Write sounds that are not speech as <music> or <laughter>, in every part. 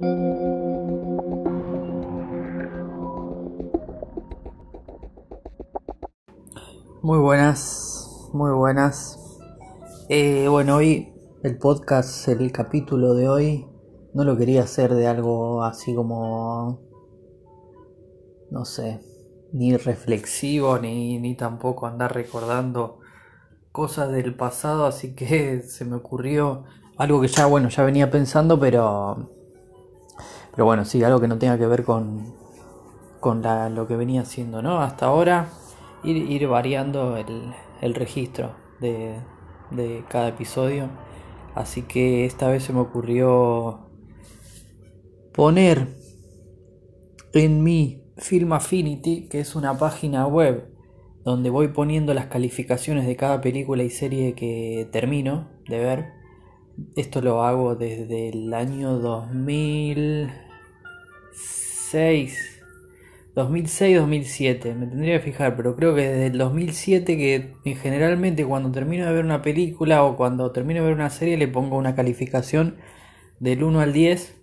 Muy buenas, muy buenas. Eh, bueno, hoy el podcast, el capítulo de hoy, no lo quería hacer de algo así como, no sé, ni reflexivo, ni, ni tampoco andar recordando cosas del pasado, así que <laughs> se me ocurrió algo que ya, bueno, ya venía pensando, pero, pero bueno, sí, algo que no tenga que ver con, con lo que venía haciendo, ¿no? Hasta ahora ir, variando el, el registro de, de, cada episodio. Así que esta vez se me ocurrió poner en mi Film Affinity, que es una página web donde voy poniendo las calificaciones de cada película y serie que termino de ver. Esto lo hago desde el año 2006 2006-2007, me tendría que fijar, pero creo que desde el 2007 que generalmente cuando termino de ver una película o cuando termino de ver una serie le pongo una calificación del 1 al 10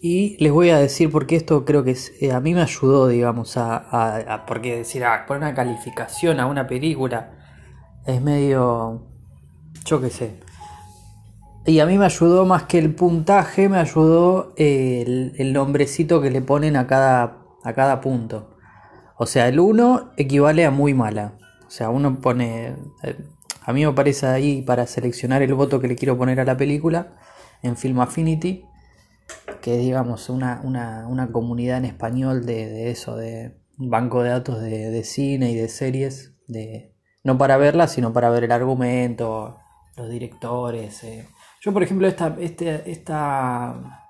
y les voy a decir porque esto creo que eh, a mí me ayudó, digamos, a, porque decir, ah, poner una calificación a una película es medio, yo qué sé, y a mí me ayudó más que el puntaje, me ayudó el, el, nombrecito que le ponen a cada, a cada punto. O sea, el 1 equivale a muy mala. O sea, uno pone... Eh, a mí me parece ahí para seleccionar el voto que le quiero poner a la película en Film Affinity, que es digamos una, una, una comunidad en español de, de, eso, de banco de datos de, de cine y de series, de, no para verla, sino para ver el argumento, los directores. Eh, yo, por ejemplo, esta, este, esta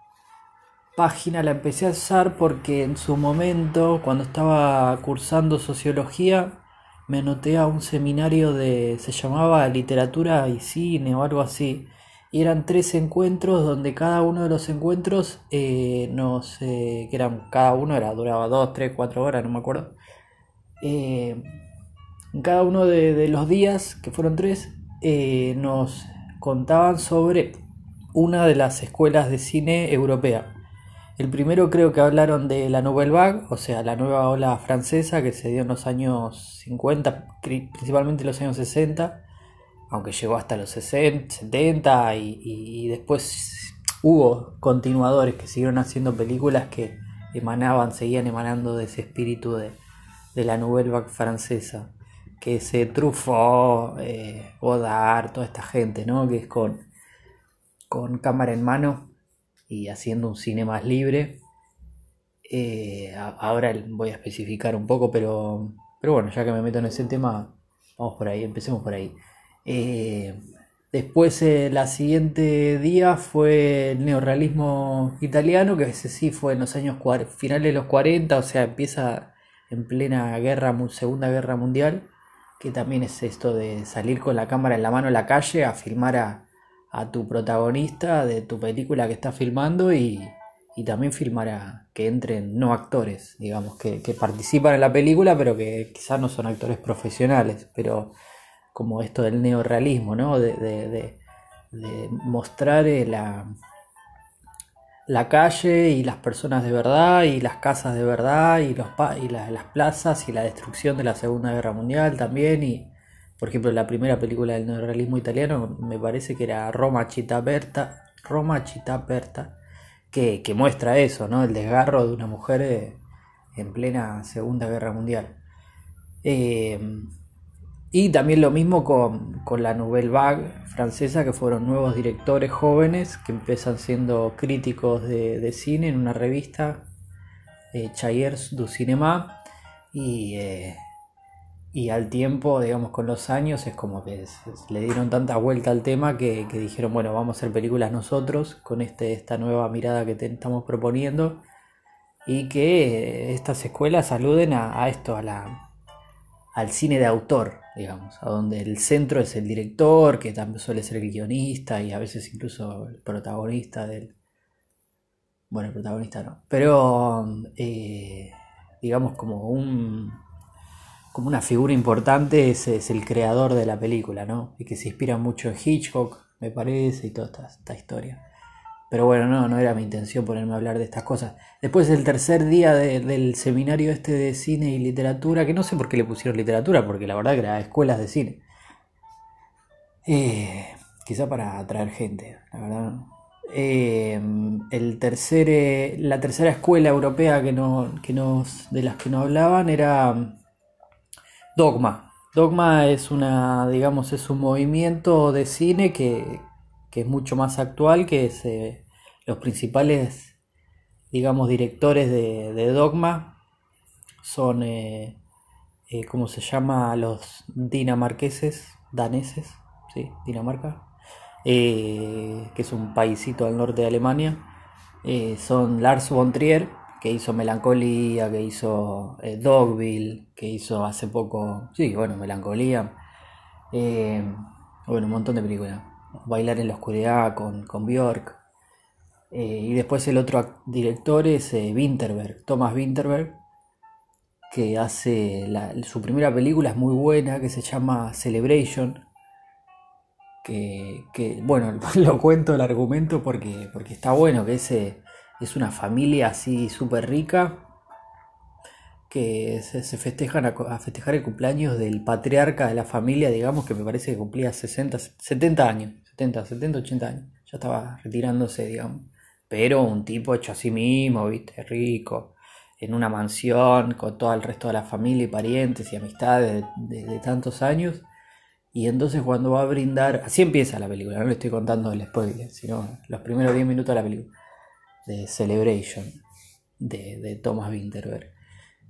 página la empecé a usar porque en su momento, cuando estaba cursando sociología, me anoté a un seminario de, se llamaba literatura y cine o algo así. Y eran tres encuentros donde cada uno de los encuentros eh, nos, eh, que eran, cada uno era, duraba dos, tres, cuatro horas, no me acuerdo. Eh, cada uno de, de, los días, que fueron tres, eh, nos contaban sobre una de las escuelas de cine europea. El primero creo que hablaron de la Nouvelle Vague, o sea, la nueva ola francesa que se dio en los años 50, principalmente en los años 60, aunque llegó hasta los 60, 70 y, después hubo continuadores que siguieron haciendo películas que emanaban, seguían emanando de ese espíritu de, de la Nouvelle Vague francesa que se Truffaut, eh, Godard, toda esta gente, ¿no? Que es con, con cámara en mano y haciendo un cine más libre. Eh, ahora voy a especificar un poco, pero, pero bueno, ya que me meto en ese tema, vamos por ahí, empecemos por ahí. Eh, después, eh, la siguiente día fue el neorrealismo italiano, que ese sí fue en los años finales de los 40, o sea, empieza en plena guerra, Segunda Guerra Mundial que también es esto de salir con la cámara en la mano a la calle a filmar a, a tu protagonista de tu película que estás filmando y, y, también filmar a que entren no actores, digamos, que, que, participan en la película pero que quizás no son actores profesionales, pero como esto del neorealismo, ¿no? De, de, de, de mostrar la, la calle y las personas de verdad y las casas de verdad y, los y la, las plazas y la destrucción de la Segunda Guerra Mundial también y por ejemplo la primera película del neorrealismo italiano me parece que era Roma Città Aperta Roma Città Aperta que, que, muestra eso no el desgarro de una mujer eh, en plena Segunda Guerra Mundial. Eh, y también lo mismo con, con, la Nouvelle Vague francesa, que fueron nuevos directores jóvenes que empiezan siendo críticos de, de cine en una revista, eh, Chayers du Cinéma, y, eh, y al tiempo, digamos, con los años, es como que se, le dieron tanta vuelta al tema que, dijeron, bueno, vamos a hacer películas nosotros con este, esta nueva mirada que te, estamos proponiendo y que estas escuelas aluden a, a esto, a la al cine de autor, digamos, a donde el centro es el director, que también suele ser el guionista y a veces incluso el protagonista del... Bueno, el protagonista no, pero eh, digamos como un... como una figura importante es, es, el creador de la película, ¿no? Y que se inspira mucho en Hitchcock, me parece, y toda esta, esta historia. Pero bueno, no, no era mi intención ponerme a hablar de estas cosas. Después del tercer día del seminario este de cine y literatura, que no sé por qué le pusieron literatura, porque la verdad que era escuelas de cine. Eh, quizá para atraer gente, la verdad. Eh, el tercer, eh, la tercera escuela europea que, no, que nos, de las que nos hablaban era Dogma. Dogma es una, digamos, es un movimiento de cine que, que es mucho más actual, que eh, los principales, digamos, directores de, Dogma son, eh, eh, ¿cómo se llama? Los dinamarqueses, daneses, ¿sí? Dinamarca, que es un paísito al norte de Alemania. son Lars von Trier, que hizo Melancolía, que hizo Dogville, que hizo hace poco, sí, bueno, Melancolía, bueno, un montón de películas. Bailar en la oscuridad con, con Bjork. Eh, y después el otro director es eh, Winterberg, Thomas Winterberg, que hace su primera película, es muy buena, que se llama Celebration. Que, bueno, <laughs> lo cuento el argumento porque, porque está bueno, que es, es una familia así súper rica que se, festejan a, festejar el cumpleaños del patriarca de la familia, digamos, que me parece que cumplía 60, 70 años. 70, 70, 80 años. Ya estaba retirándose, digamos. Pero un tipo hecho a sí mismo, viste, rico, en una mansión con todo el resto de la familia y parientes y amistades de, tantos años. Y entonces cuando va a brindar, así empieza la película, no le estoy contando el spoiler, sino los primeros 10 minutos de la película, de Celebration, de, Thomas Winterberg.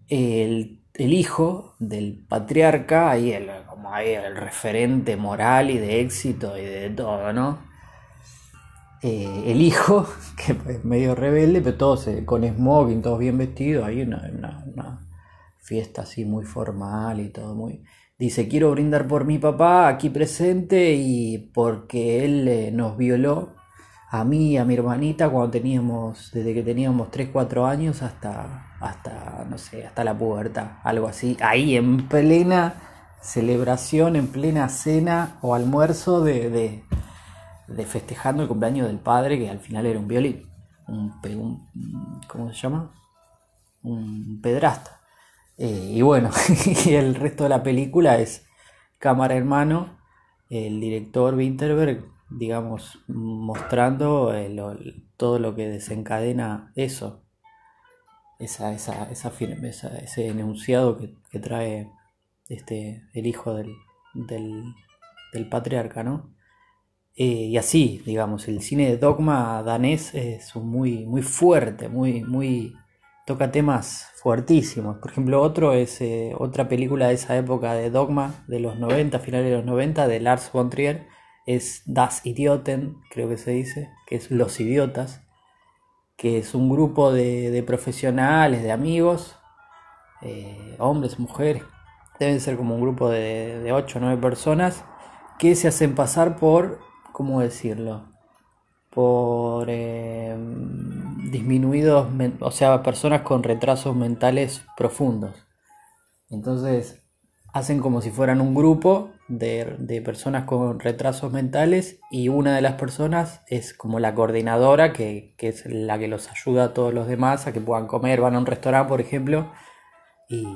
El, el, hijo del patriarca, ahí el, como ahí el referente moral y de éxito y de todo, ¿no? Eh, el hijo, <laughs> que es medio rebelde, pero todos con smoking, todos bien vestidos, hay una, una, fiesta así muy formal y todo muy... Dice, quiero brindar por mi papá aquí presente y porque él eh, nos violó a mí a mi hermanita cuando teníamos, desde que teníamos 3, 4 años hasta, hasta, no sé, hasta la pubertad, algo así, ahí en plena celebración, en plena cena o almuerzo de, de, festejando el cumpleaños del padre, que al final era un violín, un, ¿cómo se llama? Un pedrasta. Eh, y bueno, <laughs> el resto de la película es cámara hermano, el director Winterberg, digamos, mostrando eh, todo lo que desencadena eso, esa, esa, esa, ese enunciado que, que trae este, el hijo del, del, patriarca, ¿no? Eh, y así, digamos, el cine de dogma danés es muy, muy fuerte, muy, muy, toca temas fuertísimos. Por ejemplo, otro es eh, otra película de esa época de dogma, de los 90, finales de los 90, de Lars von Trier, es Das Idioten, creo que se dice, que es Los Idiotas, que es un grupo de, profesionales, de amigos, eh, hombres, mujeres, deben ser como un grupo de, de 8 o 9 personas que se hacen pasar por, ¿cómo decirlo? Por em, disminuidos, o sea, personas con retrasos mentales profundos. Entonces, hacen como si fueran un grupo de, de, personas con retrasos mentales y una de las personas es como la coordinadora que, que, es la que los ayuda a todos los demás a que puedan comer, van a un restaurante por ejemplo Y,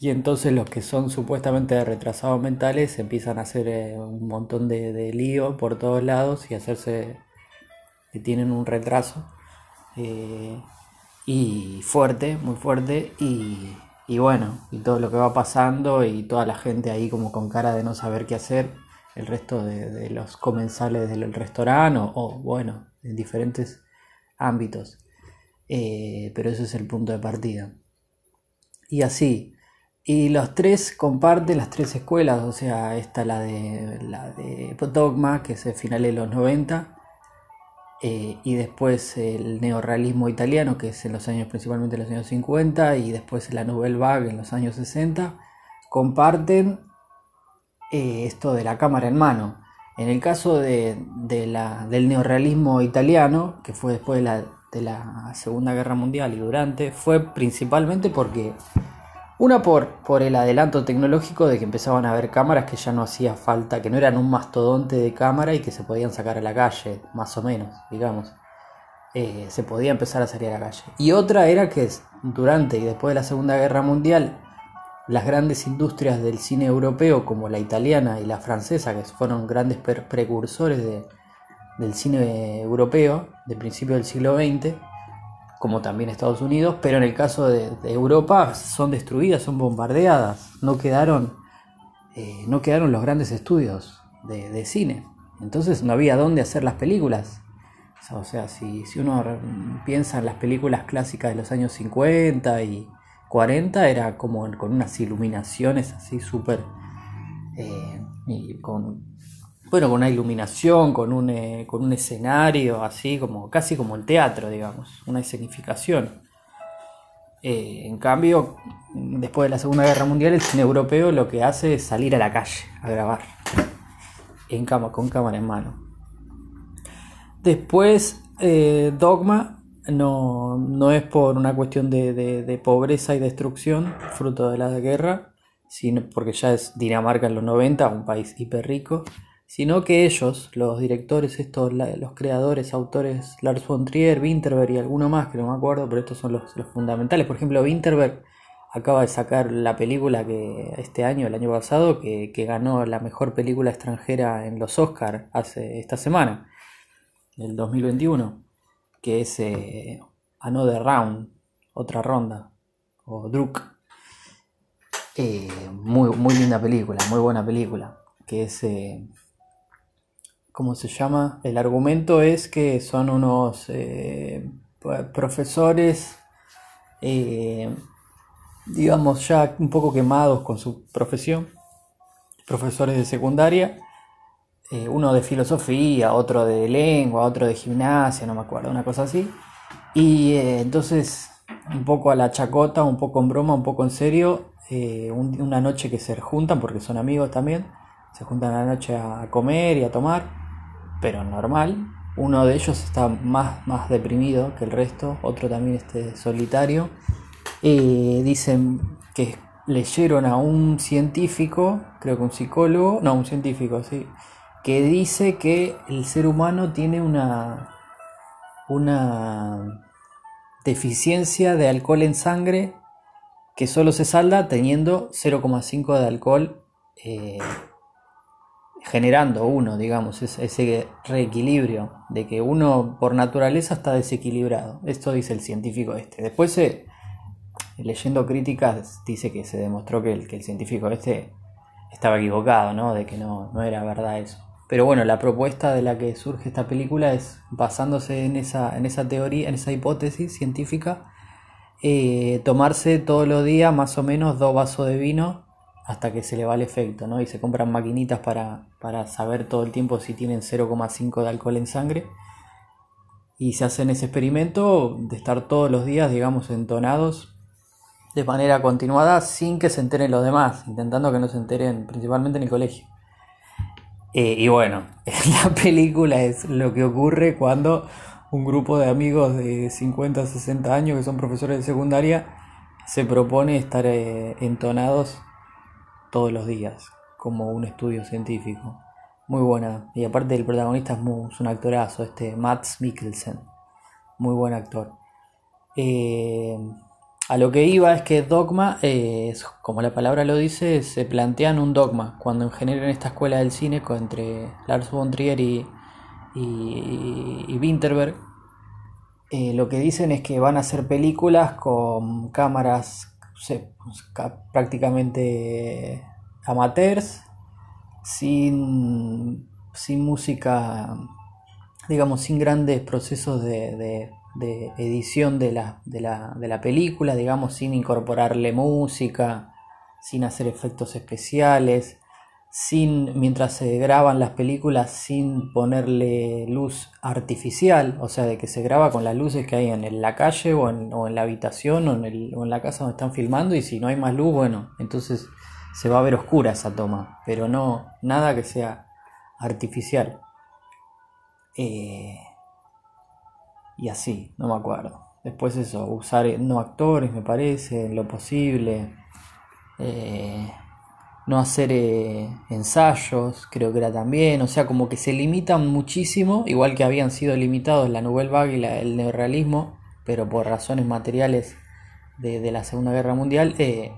<laughs> entonces los que son supuestamente retrasados mentales empiezan a hacer eh, un montón de, lío por todos lados y hacerse que tienen un retraso eh, y fuerte, muy fuerte y, y, bueno, y todo lo que va pasando y toda la gente ahí como con cara de no saber qué hacer, el resto de, los comensales del restaurante o, bueno, en diferentes ámbitos. Eh, pero ese es el punto de partida y así. Y los tres comparten las tres escuelas, o sea, esta la de la de Dogma, que es el final de los 90, eh, y después el neorrealismo italiano, que es en los años principalmente en los años 50, y después la Nouvelle Vague en los años 60, comparten eh, esto de la cámara en mano. En el caso de, la, del neorrealismo italiano, que fue después de la, de la Segunda Guerra Mundial y durante, fue principalmente porque Una por, por el adelanto tecnológico de que empezaban a haber cámaras que ya no hacía falta, que no eran un mastodonte de cámara y que se podían sacar a la calle, más o menos, digamos. Eh, se podía empezar a salir a la calle. Y otra era que durante y después de la Segunda Guerra Mundial, las grandes industrias del cine europeo, como la italiana y la francesa, que fueron grandes precursores del cine europeo de principio del siglo XX, como también Estados Unidos, pero en el caso de, Europa son destruidas, son bombardeadas, no quedaron, eh, no quedaron los grandes estudios de, cine. Entonces no había dónde hacer las películas. O sea, si, uno piensa en las películas clásicas de los años 50 y 40, era como con unas iluminaciones así súper... Eh, con bueno, con una iluminación, con un, eh, con un escenario, así como casi como el teatro, digamos, una escenificación. Eh, en cambio, después de la Segunda Guerra Mundial, el cine europeo lo que hace es salir a la calle a grabar, en con cámara en mano. Después, eh, Dogma no, no, es por una cuestión de, de, pobreza y destrucción, fruto de la guerra, sino porque ya es Dinamarca en los 90, un país hiper rico sino que ellos, los directores, estos, los creadores, autores, Lars von Trier, Winterberg y alguno más que no me acuerdo, pero estos son los, fundamentales. Por ejemplo, Winterberg acaba de sacar la película que este año, el año pasado, que, ganó la mejor película extranjera en los Oscars hace esta semana, el 2021, que es eh, Another Round, otra ronda, o Druk. Eh, muy, muy linda película, muy buena película, que es... Eh, ¿cómo se llama? El argumento es que son unos eh, profesores, eh, digamos, ya un poco quemados con su profesión, profesores de secundaria, eh, uno de filosofía, otro de lengua, otro de gimnasia, no me acuerdo, una cosa así. Y entonces, un poco a la chacota, un poco en broma, un poco en serio, una noche que se juntan, porque son amigos también, se juntan a la noche a comer y a tomar pero normal. Uno de ellos está más, más deprimido que el resto, otro también este solitario. Eh, dicen que leyeron a un científico, creo que un psicólogo, no, un científico, sí, que dice que el ser humano tiene una, una deficiencia de alcohol en sangre que solo se salda teniendo 0,5 de alcohol eh, generando uno, digamos, ese, reequilibrio de que uno por naturaleza está desequilibrado. Esto dice el científico este. Después, leyendo críticas, dice que se demostró que el, que el científico este estaba equivocado, ¿no? De que no, no era verdad eso. Pero bueno, la propuesta de la que surge esta película es basándose en esa, en esa teoría, en esa hipótesis científica, eh, tomarse todos los días más o menos dos vasos de vino hasta que se le va el efecto, ¿no? Y se compran maquinitas para, para saber todo el tiempo si tienen 0,5 de alcohol en sangre. Y se hacen ese experimento de estar todos los días, digamos, entonados de manera continuada sin que se enteren los demás, intentando que no se enteren principalmente en el colegio. Eh, y bueno, <laughs> la película es lo que ocurre cuando un grupo de amigos de 50, 60 años que son profesores de secundaria se propone estar eh, entonados todos los días, como un estudio científico. Muy buena. Y aparte el protagonista es, un actorazo, este Mats Mikkelsen. Muy buen actor. Eh, a lo que iba es que dogma, eh, como la palabra lo dice, se plantean un dogma. Cuando en esta escuela del cine entre Lars von Trier y, y, Winterberg, eh, lo que dicen es que van a hacer películas con cámaras prácticamente amateurs, sin, sin música, digamos, sin grandes procesos de, edición de la, de, la, de la película, digamos, sin incorporarle música, sin hacer efectos especiales, sin mientras se graban las películas sin ponerle luz artificial, o sea, de que se graba con las luces que hay en la calle o en, la habitación o en, el, o en la casa donde están filmando y si no hay más luz, bueno, entonces se va a ver oscura esa toma, pero no nada que sea artificial. Eh, y así, no me acuerdo. Después eso, usar no actores, me parece, lo posible. Eh, no hacer eh, ensayos, creo que era también, o sea, como que se limitan muchísimo, igual que habían sido limitados la Nouvelle Vague y el neorrealismo, pero por razones materiales de, la Segunda Guerra Mundial, eh,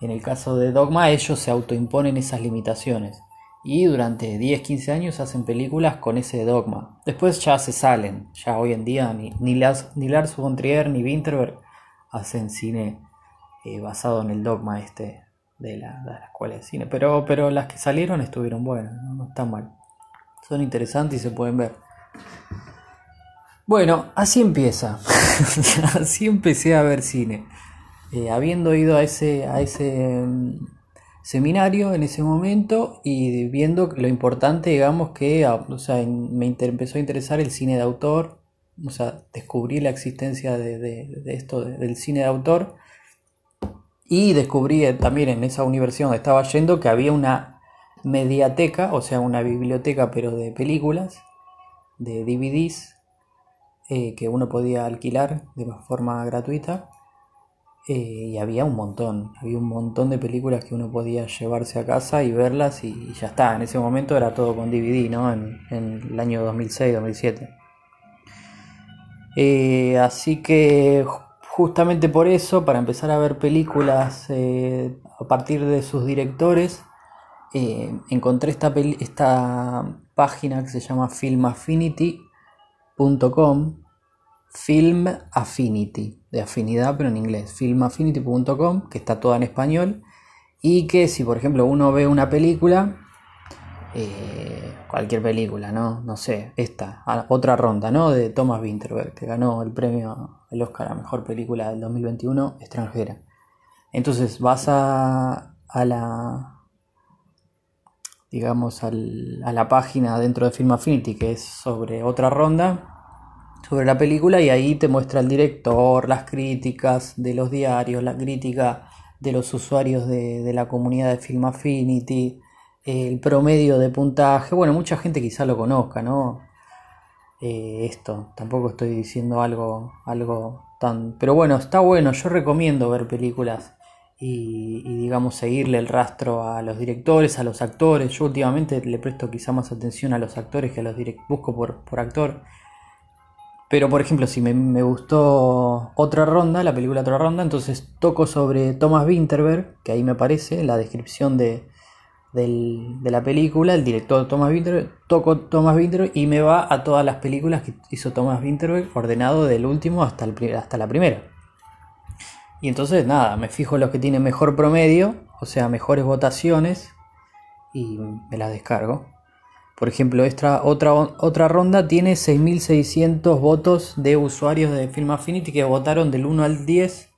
en el caso de Dogma ellos se autoimponen esas limitaciones. Y durante 10-15 años hacen películas con ese dogma. Después ya se salen. Ya hoy en día ni, ni, ni Lars von Trier ni Winterberg hacen cine basado en el dogma este de la, escuela de cine. Pero, pero las que salieron estuvieron buenas, ¿no? están mal. Son interesantes y se pueden ver. Bueno, así empieza. <laughs> así empecé a ver cine. Eh, habiendo ido a ese, a ese mm, seminario en ese momento y viendo lo importante, digamos, que o sea, me empezó a interesar el cine de autor. O sea, descubrí la existencia de, de esto, del cine de autor y descubrí eh, también en esa universidad donde estaba yendo que había una mediateca, o sea, una biblioteca pero de películas, de DVDs, eh, que uno podía alquilar de forma gratuita. Eh, y había un montón, había un montón de películas que uno podía llevarse a casa y verlas y, ya está. En ese momento era todo con DVD, ¿no? En, el año 2006-2007. así que justamente por eso, para empezar a ver películas eh, a partir de sus directores, eh, encontré esta, esta página que se llama filmaffinity.com, Film Affinity, de afinidad pero en inglés, filmaffinity.com, que está toda en español, y que si por ejemplo uno ve una película, eh, cualquier película, ¿no? No sé, esta, otra ronda, ¿no? De Thomas Winterberg, que ganó el premio, el Oscar a Mejor Película del 2021 extranjera. Entonces vas a, a la, digamos, a la página dentro de Film Affinity, que es sobre otra ronda, sobre la película, y ahí te muestra el director, las críticas de los diarios, la crítica de los usuarios de, de la comunidad de Film Affinity, el promedio de puntaje. Bueno, mucha gente quizá lo conozca, ¿no? Eh, esto, tampoco estoy diciendo algo, algo tan... Pero bueno, está bueno, yo recomiendo ver películas y, digamos seguirle el rastro a los directores, a los actores. Yo últimamente le presto quizá más atención a los actores que a los directores, busco por, por actor. Pero por ejemplo, si me, me, gustó otra ronda, la película otra ronda, entonces toco sobre Thomas Winterberg, que ahí me aparece la descripción de, de la película, el director Thomas Winterberg, toco Thomas Winterberg y me va a todas las películas que hizo Thomas Winterberg, ordenado del último hasta, el, hasta la primera. Y entonces nada, me fijo los que tienen mejor promedio, o sea, mejores votaciones, y me las descargo. Por ejemplo, esta otra, otra ronda tiene 6.600 votos de usuarios de Film Affinity que votaron del 1 al 10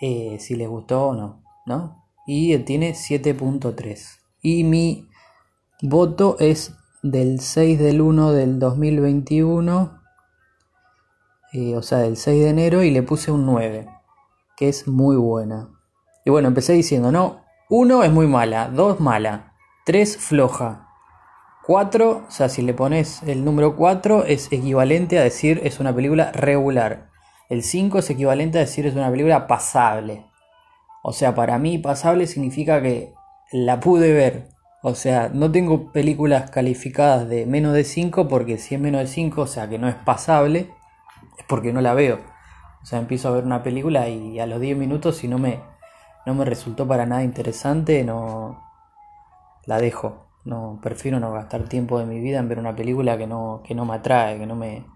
eh, si les gustó o no, ¿no? Y tiene 7.3 y mi voto es del 6 del 1 del 2021, eh, o sea, del 6 de enero y le puse un 9, que es muy buena. Y bueno, empecé diciendo, no, 1 es muy mala, 2 mala, 3 floja. 4, o sea, si le pones el número 4 es equivalente a decir es una película regular. El 5 es equivalente a decir es una película pasable. O sea, para mí pasable significa que la pude ver. O sea, no tengo películas calificadas de menos de 5 porque si es menos de 5, o sea que no es pasable, es porque no la veo. O sea, empiezo a ver una película y a los 10 minutos si no me, no me resultó para nada interesante, no la dejo. No, prefiero no gastar tiempo de mi vida en ver una película que no, que no me atrae, que no me...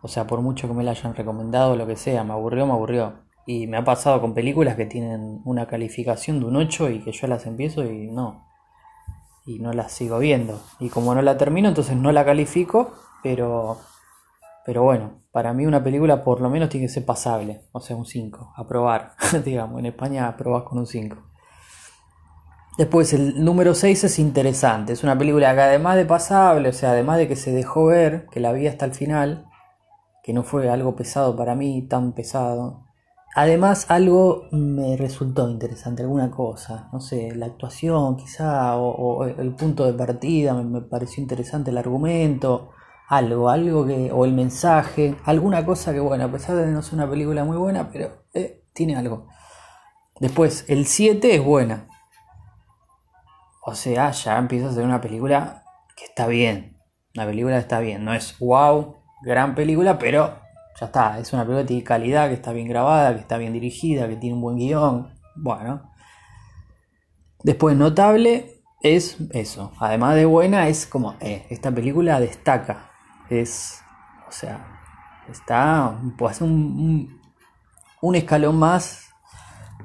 O sea, por mucho que me la hayan recomendado, lo que sea, me aburrió, me aburrió. Y me ha pasado con películas que tienen una calificación de un 8 y que yo las empiezo y no. Y no las sigo viendo. Y como no la termino, entonces no la califico, pero pero bueno, para mí una película por lo menos tiene que ser pasable, o sea, un 5, aprobar, <laughs> digamos, en España aprobás con un 5. Después el número 6 es interesante, es una película que además de pasable, o sea, además de que se dejó ver, que la vi hasta el final, que no fue algo pesado para mí, tan pesado, Además, algo me resultó interesante, alguna cosa, no sé, la actuación quizá, o, el punto de partida, me, pareció interesante el argumento, algo, algo que, o el mensaje, alguna cosa que, bueno, a pesar de no ser una película muy buena, pero eh, tiene algo. Después, el 7 es buena. O sea, ya empieza a ser una película que está bien. Una película que está bien. No es wow, gran película, pero ya está. Es una película que tiene calidad, que está bien grabada, que está bien dirigida, que tiene un buen guion. Bueno. Después, notable es eso. Además de buena, es como, eh, esta película destaca. Es, o sea, está pues, un, un escalón más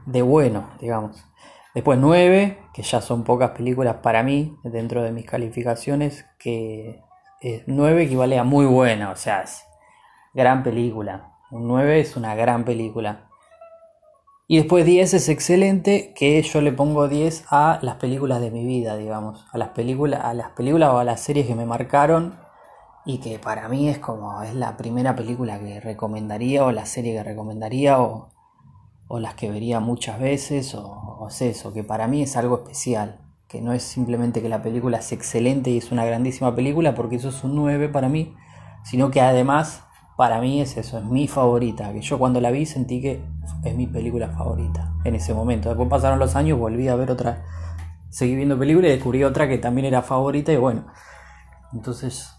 de bueno, digamos. Después 9, que ya son pocas películas para mí dentro de mis calificaciones, que 9 equivale a muy buena, o sea, es gran película. Un 9 es una gran película. Y después 10 es excelente, que yo le pongo 10 a las películas de mi vida, digamos, a las películas, a las películas o a las series que me marcaron y que para mí es como es la primera película que recomendaría o la serie que recomendaría o o las que vería muchas veces, o, es eso, que para mí es algo especial, que no es simplemente que la película es excelente y es una grandísima película, porque eso es un 9 para mí, sino que además para mí es eso, es mi favorita, que yo cuando la vi sentí que es mi película favorita en ese momento. Después pasaron los años, volví a ver otra, seguí viendo películas y descubrí otra que también era favorita y bueno, entonces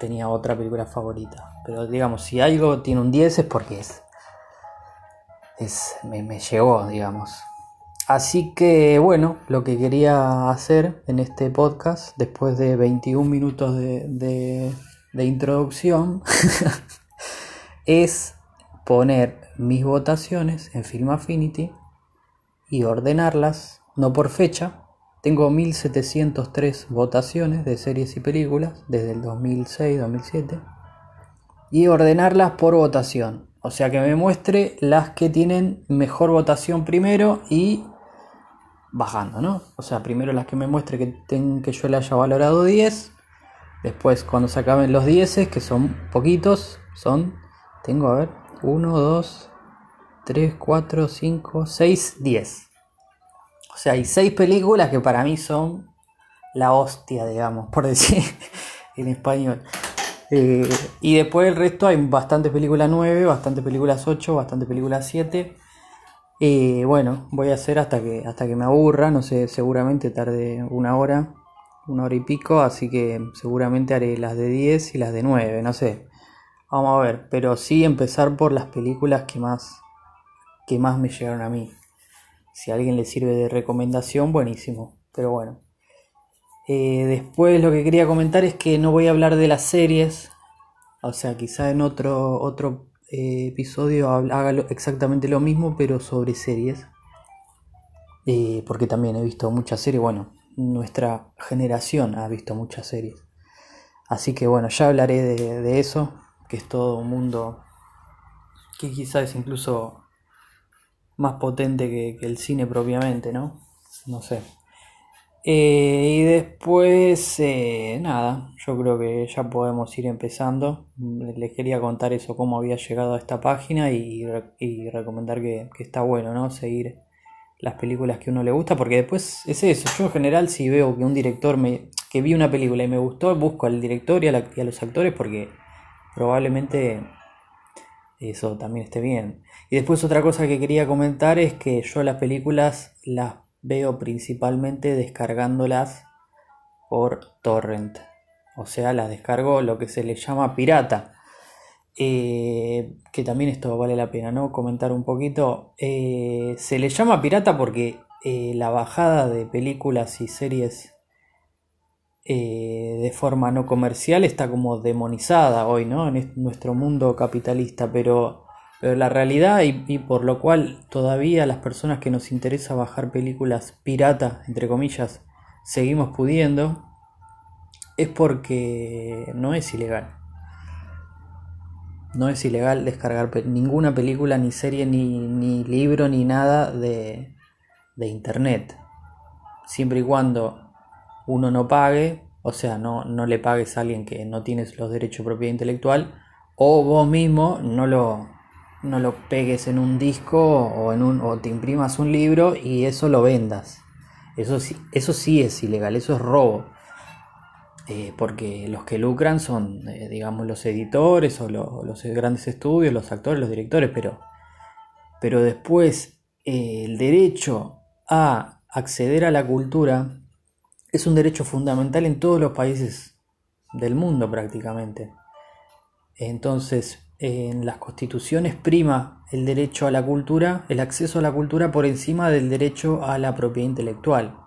tenía otra película favorita. Pero digamos, si algo tiene un 10 es porque es me, me llegó, digamos. Así que bueno, lo que quería hacer en este podcast, después de 21 minutos de, de introducción, <laughs> es poner mis votaciones en Film Affinity y ordenarlas, no por fecha. Tengo 1703 votaciones de series y películas desde el 2006-2007 y ordenarlas por votación. O sea que me muestre las que tienen mejor votación primero y bajando, ¿no? O sea, primero las que me muestre que, que yo le haya valorado 10. Después cuando se acaben los 10, que son poquitos, son, tengo a ver, 1, 2, 3, 4, 5, 6, 10. O sea, hay 6 películas que para mí son la hostia, digamos, por decir <laughs> en español. Eh, y después el resto hay bastantes películas 9, bastantes películas 8, bastantes películas 7. Y bueno, voy a hacer hasta que, hasta que me aburra, no sé, seguramente tarde una hora, una hora y pico, así que seguramente haré las de 10 y las de 9, no sé. Vamos a ver, pero sí empezar por las películas que más, que más me llegaron a mí. Si a alguien le sirve de recomendación, buenísimo. Pero bueno. Eh, después lo que quería comentar es que no voy a hablar de las series. O sea, quizá en otro, otro eh, episodio haga exactamente lo mismo, pero sobre series. Eh, porque también he visto muchas series. Bueno, nuestra generación ha visto muchas series. Así que bueno, ya hablaré de, eso, que es todo un mundo que quizás es incluso más potente que el cine propiamente, ¿no? No sé. Eh, y después, eh, nada, yo creo que ya podemos ir empezando. Les quería contar eso, cómo había llegado a esta página y, recomendar que, está bueno, ¿no? Seguir las películas que uno le gusta, porque después es eso. Yo en general si veo que un director me... que vi una película y me gustó, busco al director y a, y a los actores porque probablemente eso también esté bien. Y después otra cosa que quería comentar es que yo las películas las veo principalmente descargándolas por torrent. O sea, las descargo lo que se le llama pirata. Eh, que también esto vale la pena, ¿no? Comentar un poquito. Eh, se le llama pirata porque eh, la bajada de películas y series de forma no comercial está como demonizada hoy, ¿no? En nuestro mundo capitalista, pero la realidad, y, por lo cual todavía las personas que nos interesa bajar películas pirata, entre comillas, seguimos pudiendo, es porque no es ilegal. No es ilegal descargar ninguna película, ni serie, ni, libro, ni nada de internet. Siempre y cuando uno no pague, o sea, no, no le pagues a alguien que no tienes los derechos de propiedad intelectual, o vos mismo no lo, no lo pegues en un disco o, en un, o te imprimas un libro y eso lo vendas. Eso sí, eso sí es ilegal, eso es robo. eh, porque los que lucran son, eh, digamos, los editores o los grandes estudios, los actores, los directores, pero, pero después el derecho a acceder a la cultura es un derecho fundamental en todos los países del mundo prácticamente. Entonces, en las constituciones prima el derecho a la cultura, el acceso a la cultura por encima del derecho a la propiedad intelectual.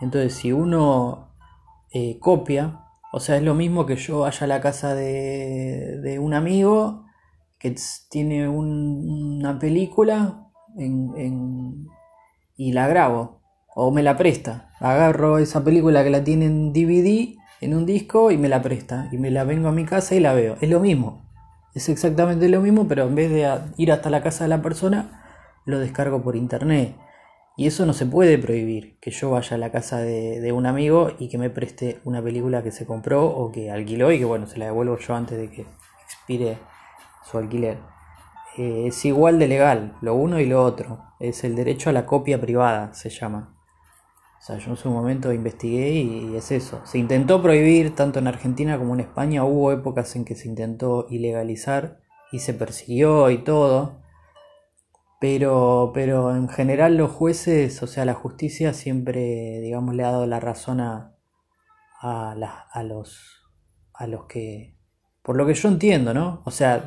Entonces, si uno eh, copia, o sea, es lo mismo que yo vaya a la casa de, un amigo que tiene una película y la grabo, o me la presta. Agarro esa película que la tiene en DVD, en un disco, y me la presta, y me la vengo a mi casa y la veo. Es lo mismo. Es exactamente lo mismo, pero en vez de ir hasta la casa de la persona, lo descargo por internet. Y eso no se puede prohibir, que yo vaya a la casa de, un amigo y que me preste una película que se compró o que alquiló y que bueno, se la devuelvo yo antes de que expire su alquiler. Eh, es igual de legal, lo uno y lo otro. Es el derecho a la copia privada, se llama. O sea, yo en su momento investigué y es eso. Se intentó prohibir tanto en Argentina como en España. Hubo épocas en que se intentó ilegalizar y se persiguió y todo. Pero, pero en general los jueces, o sea, la justicia siempre, digamos, le ha dado la razón a, a, a los, a los que... Por lo que yo entiendo, ¿no? O sea,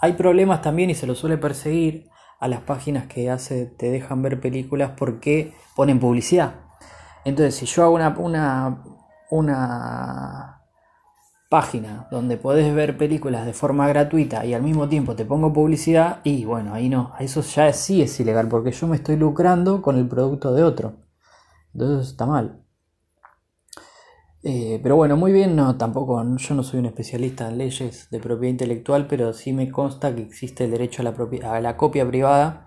hay problemas también y se lo suele perseguir a las páginas que hace, te dejan ver películas porque ponen publicidad. Entonces, si yo hago una, una, una página donde podés ver películas de forma gratuita y al mismo tiempo te pongo publicidad, y bueno, ahí no, eso ya sí es ilegal porque yo me estoy lucrando con el producto de otro. Entonces está mal. Eh, pero bueno, muy bien, no, tampoco, yo no soy un especialista en leyes de propiedad intelectual, pero sí me consta que existe el derecho a la, a la copia privada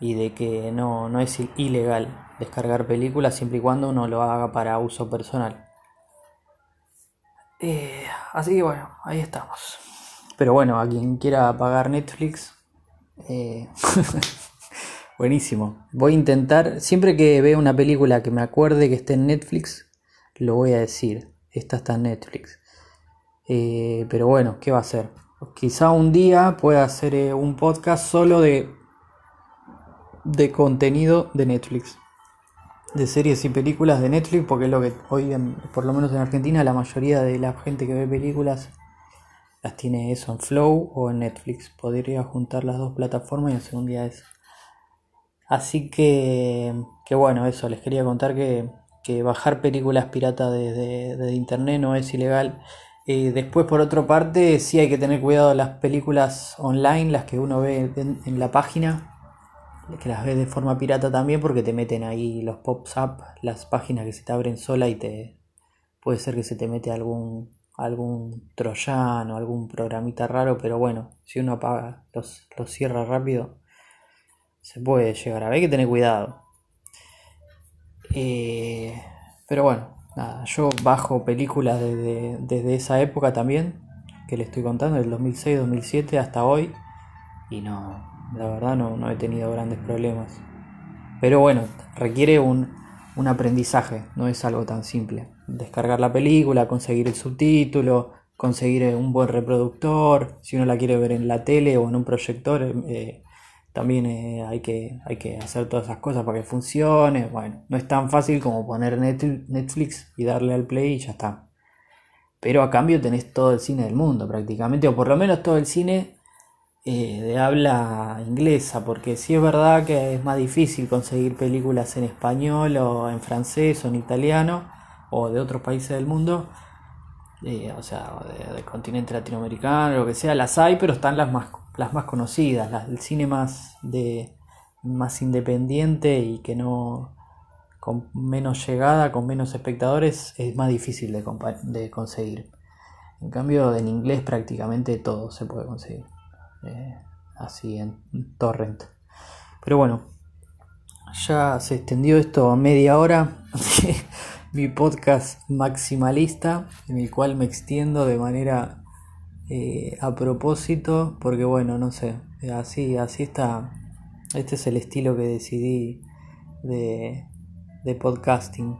y de que no, no es ilegal descargar películas siempre y cuando uno lo haga para uso personal. Eh, así que bueno, ahí estamos. Pero bueno, a quien quiera pagar Netflix, eh, <laughs> buenísimo. Voy a intentar, siempre que vea una película que me acuerde que esté en Netflix, lo voy a decir. Esta está en Netflix. Eh, pero bueno, ¿qué va a hacer? Quizá un día pueda hacer un podcast solo de de contenido de Netflix. De series y películas de Netflix, porque es lo que hoy, por lo menos en Argentina, la mayoría de la gente que ve películas las tiene eso en Flow o en Netflix. Podría juntar las dos plataformas y hacer un día eso. Así que, que bueno, eso, les quería contar que, que bajar películas pirata desde, internet no es ilegal. Eh, después, por otra parte, sí hay que tener cuidado las películas online, las que uno ve en la página que las ves de forma pirata también porque te meten ahí los pops up, las páginas que se te abren sola y te puede ser que se te mete algún algún troyano, algún programita raro, pero bueno, si uno apaga, los, los cierra rápido, se puede llegar a ver, hay que tener cuidado. Eh, pero bueno, nada, yo bajo películas desde, desde esa época también, que le estoy contando, del 2006-2007 hasta hoy, y no, la verdad no, he tenido grandes problemas. Pero bueno, requiere un, un aprendizaje, no es algo tan simple. Descargar la película, conseguir el subtítulo, conseguir un buen reproductor, si uno la quiere ver en la tele o en un proyector, eh, también eh, hay, que, hay que hacer todas esas cosas para que funcione. Bueno, no es tan fácil como poner Netflix y darle al play y ya está. Pero a cambio tenés todo el cine del mundo prácticamente, o por lo menos todo el cine eh, de habla inglesa, porque sí es verdad que es más difícil conseguir películas en español o en francés o en italiano o de otros países del mundo, eh, o sea, del continente latinoamericano, lo que sea, las hay, pero están las más, las más conocidas, las del cine más, de, más independiente y que no con menos llegada, con menos espectadores, es más difícil de, de conseguir. En cambio, en inglés prácticamente todo se puede conseguir. Eh, así en torrent. Pero bueno, ya se extendió esto a media hora. <laughs> mi podcast maximalista, en el cual me extiendo de manera eh, a propósito, porque bueno, no sé, así, así está. Este es el estilo que decidí de, de podcasting.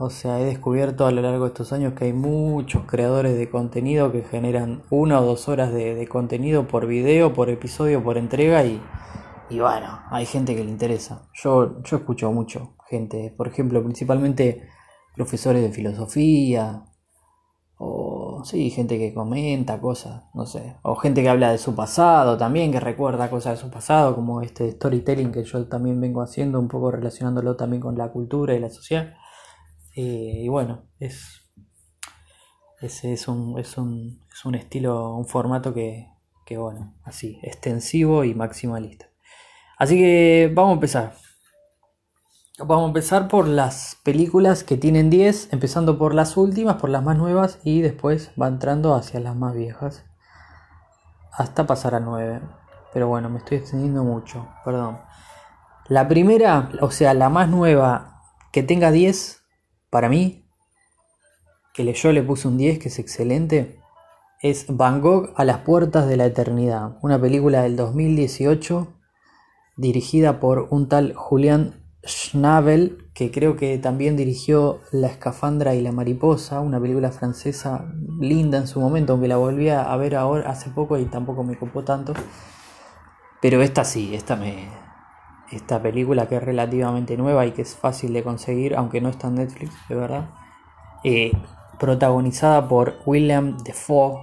O sea, he descubierto a lo largo de estos años que hay muchos creadores de contenido que generan una o dos horas de, contenido por video, por episodio, por entrega y, y, bueno, hay gente que le interesa. Yo, yo escucho mucho gente, por ejemplo, principalmente profesores de filosofía, o sí, gente que comenta cosas, no sé, o gente que habla de su pasado también, que recuerda cosas de su pasado, como este storytelling que yo también vengo haciendo, un poco relacionándolo también con la cultura y la sociedad. Eh, y bueno, es, ese es un, es un, es un estilo, un formato que, que, bueno, así, extensivo y maximalista. Así que vamos a empezar. Vamos a empezar por las películas que tienen 10, empezando por las últimas, por las más nuevas y después va entrando hacia las más viejas. Hasta pasar a 9. Pero bueno, me estoy extendiendo mucho, perdón. La primera, o sea, la más nueva que tenga 10, para mí, que yo le puse un 10, que es excelente, es Van Gogh a las puertas de la eternidad. Una película del 2018 dirigida por un tal Julián Schnabel, que creo que también dirigió La escafandra y la mariposa, una película francesa linda en su momento, aunque la volví a ver ahora hace poco y tampoco me copó tanto. Pero esta sí, esta me esta película que es relativamente nueva y que es fácil de conseguir, aunque no está en Netflix, de verdad. Eh, protagonizada por William Defoe,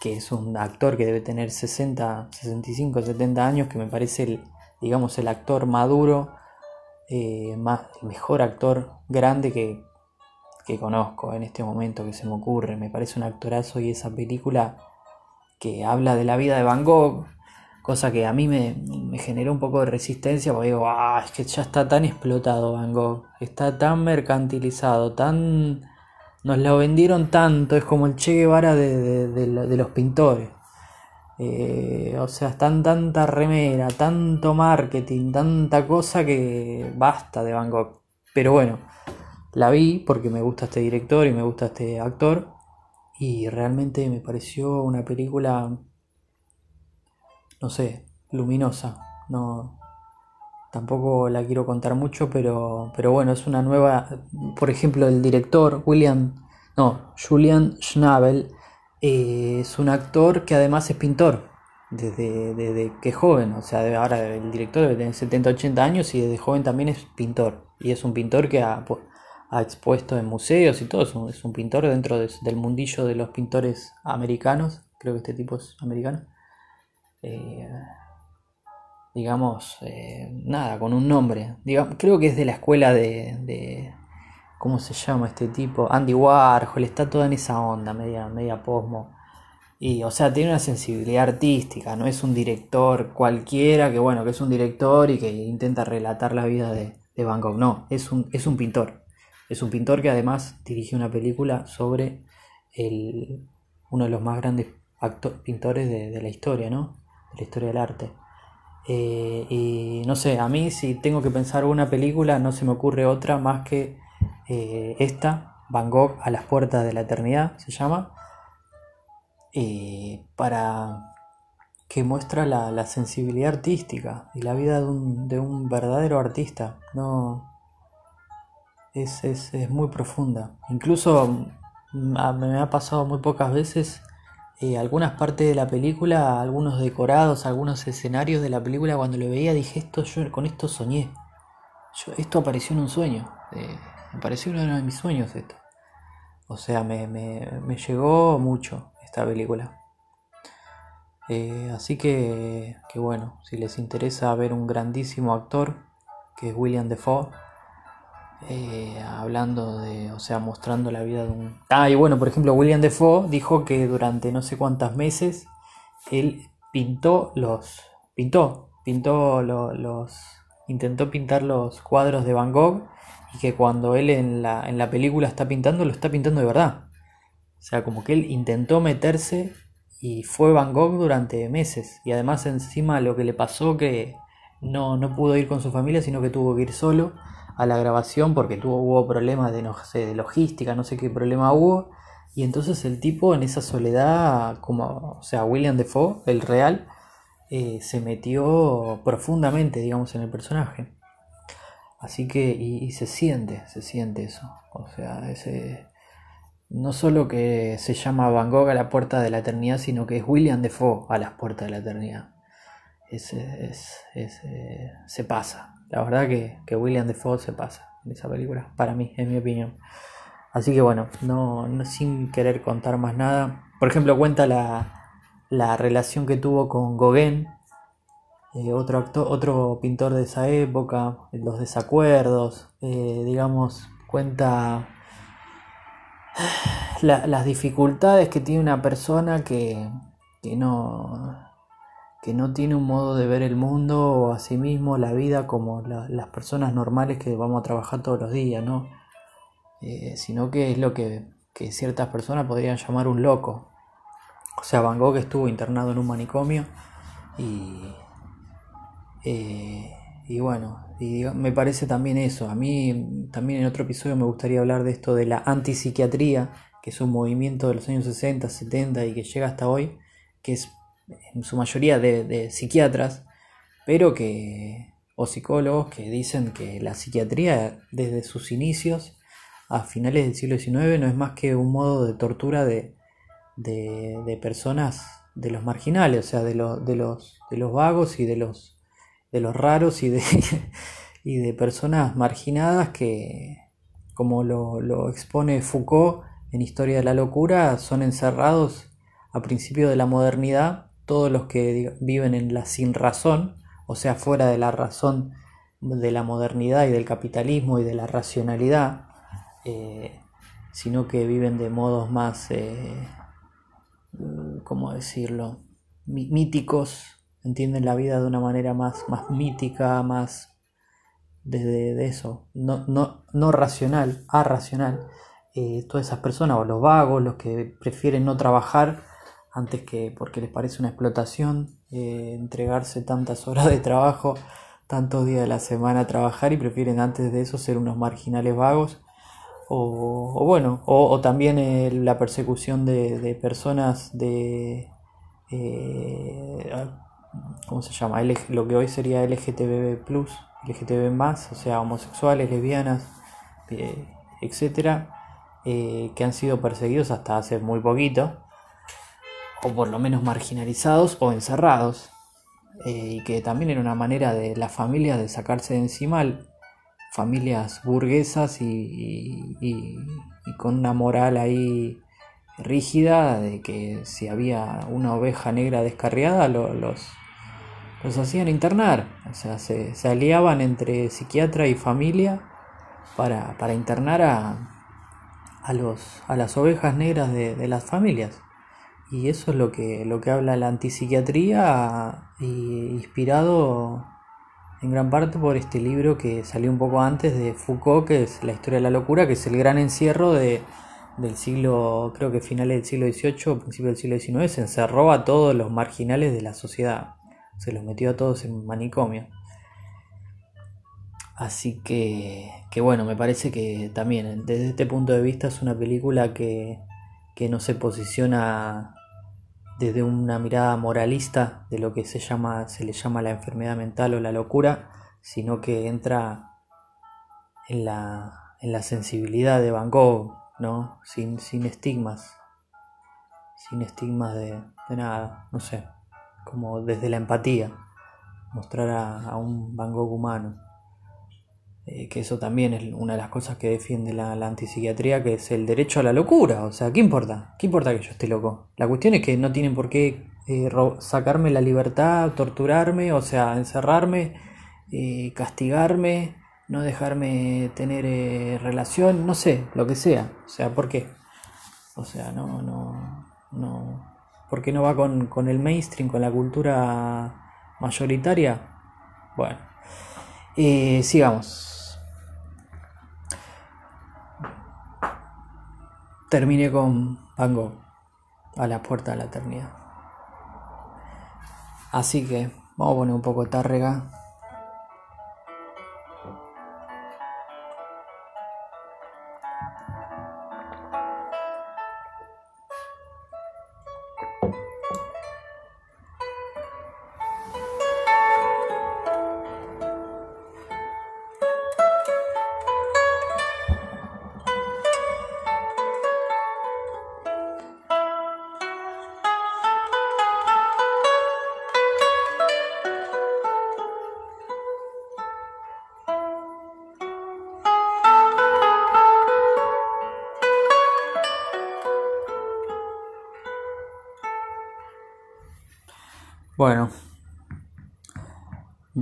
que es un actor que debe tener 60, 65, 70 años, que me parece el, digamos, el actor maduro eh, más, el mejor actor grande que, que conozco en este momento, que se me ocurre. Me parece un actorazo y esa película que habla de la vida de Van Gogh, cosa que a mí me, generó un poco de resistencia, porque digo, ah, es que ya está tan explotado Van Gogh, está tan mercantilizado, tan... Nos lo vendieron tanto, es como el Che Guevara de, de los pintores. Eh, o sea, están tanta remera, tanto marketing, tanta cosa que basta de Van Gogh. Pero bueno, la vi porque me gusta este director y me gusta este actor. Y realmente me pareció una película, no sé, luminosa. No, tampoco la quiero contar mucho, pero, pero bueno, es una nueva. Por ejemplo, el director, William, no, Julian Schnabel eh, es un actor que además es pintor, desde, desde que joven, o sea, ahora el director debe tener 70, 80 años y desde joven también es pintor. Y es un pintor que ha, ha expuesto en museos y todo, es un, pintor dentro del mundillo de los pintores americanos, creo que este tipo es americano. Eh, digamos, eh, nada, con un nombre. Digamos, creo que es de la escuela de ¿Cómo se llama este tipo? Andy Warhol, está toda en esa onda, media, media posmo. Y, o sea, tiene una sensibilidad artística, no es un director cualquiera que, bueno, que es un director y que intenta relatar la vida de, de Van Gogh. No, es un, es un pintor. Es un pintor que además dirigió una película sobre el, uno de los más grandes pintores de, la historia, ¿no? De la historia del arte. Eh, y no sé, a mí si tengo que pensar una película, no se me ocurre otra más que eh, esta, Van Gogh a las puertas de la eternidad, se llama, para que muestra la, sensibilidad artística y la vida de un, verdadero artista. No, es, muy profunda. Incluso mm, me ha pasado muy pocas veces eh, algunas partes de la película, algunos decorados, algunos escenarios de la película, cuando lo veía dije, esto yo con esto soñé. esto apareció en un sueño. Me pareció uno de mis sueños esto. O sea, me, llegó mucho esta película. Eh, así que, que, bueno, si les interesa ver un grandísimo actor, que es William Defoe, eh, hablando de, o sea, mostrando la vida de un... Ah, y bueno, por ejemplo, William Defoe dijo que durante no sé cuántos meses él pintó los... pintó, pintó los... intentó pintar los cuadros de Van Gogh y que cuando él en la, en la película está pintando, lo está pintando de verdad. O sea, como que él intentó meterse y fue Van Gogh durante meses. Y además encima lo que le pasó que no, no pudo ir con su familia, sino que tuvo que ir solo a la grabación porque tuvo, hubo problemas de, no sé, de logística, no sé qué problema hubo. Y entonces el tipo en esa soledad, como, o sea, William Defoe, el real, eh, se metió profundamente, digamos, en el personaje. Así que, y, se siente, se siente eso. O sea, ese, no solo que se llama Van Gogh a la puerta de la eternidad, sino que es William Defoe a las puertas de la eternidad. Es, es, eh, se pasa. La verdad que, que William Defoe se pasa en esa película, para mí, en mi opinión. Así que bueno, no, no sin querer contar más nada. Por ejemplo, cuenta la, la relación que tuvo con Gauguin, eh, otro, actor, otro pintor de esa época, los desacuerdos, eh, digamos, cuenta las dificultades que tiene una persona que, que, no, que no tiene un modo de ver el mundo o a sí mismo, la vida, como las personas normales que vamos a trabajar todos los días, ¿no? Eh, sino que es lo que, que ciertas personas podrían llamar un loco. O sea, Van Gogh estuvo internado en un manicomio y eh, y bueno, y me parece también eso. A mí también en otro episodio me gustaría hablar de esto de la antipsiquiatría, que es un movimiento de los años 60, 70 y que llega hasta hoy, que es en su mayoría de, psiquiatras, pero que, o psicólogos que dicen que la psiquiatría desde sus inicios a finales del siglo XIX no es más que un modo de tortura de, de, personas, de los marginales, o sea, de, de, los, de los vagos y de los de los raros y de, <laughs> y de personas marginadas que, como lo, expone Foucault en Historia de la Locura, son encerrados a principio de la modernidad todos los que viven en la sin razón, o sea, fuera de la razón de la modernidad y del capitalismo y de la racionalidad, eh, sino que viven de modos más, eh, ¿cómo decirlo?, míticos entienden la vida de una manera más, más mítica, más desde de eso, no, no, no racional, arracional. Eh, todas esas personas, o los vagos, los que prefieren no trabajar antes que porque les parece una explotación, eh, entregarse tantas horas de trabajo, tantos días de la semana a trabajar y prefieren antes de eso ser unos marginales vagos. O, bueno, o, también eh, la persecución de, personas de ¿cómo se llama? lo que hoy sería LGTB+, LGTB+, o sea, homosexuales, lesbianas, eh, etcétera, eh, que han sido perseguidos hasta hace muy poquito, o por lo menos marginalizados o encerrados, eh, y que también era una manera de las familias de sacarse de encima familias burguesas y, con una moral ahí rígida de que si había una oveja negra descarriada los, los hacían internar, o sea, se, aliaban entre psiquiatra y familia para, internar a, a, los, a las ovejas negras de, las familias. Y eso es lo que, lo que habla la antipsiquiatría, inspirado en gran parte por este libro que salió un poco antes de Foucault, que es La historia de la locura, que es el gran encierro de, del siglo, creo que finales del siglo XVIII, principio del siglo XIX, se encerró a todos los marginales de la sociedad se los metió a todos en manicomio. Así que, que bueno, me parece que también desde este punto de vista es una película que, que no se posiciona desde una mirada moralista de lo que se llama se le llama la enfermedad mental o la locura, sino que entra en la, en la sensibilidad de Van Gogh, ¿no? Sin, sin estigmas, sin estigmas de, de nada, no sé como desde la empatía, mostrar a, un Van Gogh humano. Eh, que eso también es una de las cosas que defiende la, antipsiquiatría, que es el derecho a la locura. O sea, ¿qué importa? ¿Qué importa que yo esté loco? La cuestión es que no tienen por qué eh, sacarme la libertad, torturarme, o sea, encerrarme, eh, castigarme, no dejarme tener relación, no sé, lo que sea. O sea, ¿por qué? O sea, no, no, no, porque no va con, el mainstream, con la cultura mayoritaria. Bueno, sigamos. Terminé con Van Gogh, a la puerta de la eternidad. Así que vamos a poner un poco de tárrega.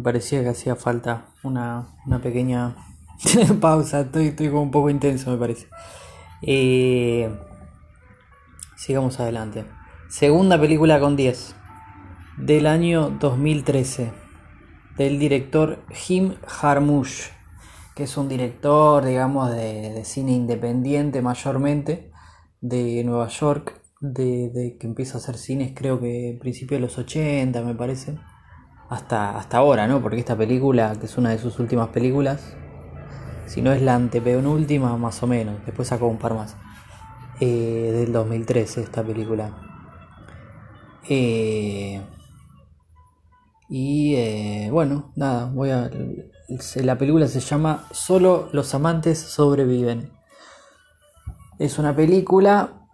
Parecía que hacía falta una, una pequeña <laughs> pausa. Estoy, estoy como un poco intenso, me parece. Eh, sigamos adelante. Segunda película con 10 del año 2013 del director Jim Jarmusch, que es un director, digamos, de, de cine independiente mayormente de Nueva York, de, de, que empieza a hacer cines creo que en principio de los 80 me parece, hasta, hasta ahora, ¿no? Porque esta película, que es una de sus últimas películas, si no es la antepenúltima, más o menos, después sacó un par más, eh, del 2013 esta película. Eh, y eh, bueno, nada, voy a... La película se llama Solo los amantes sobreviven. Es una película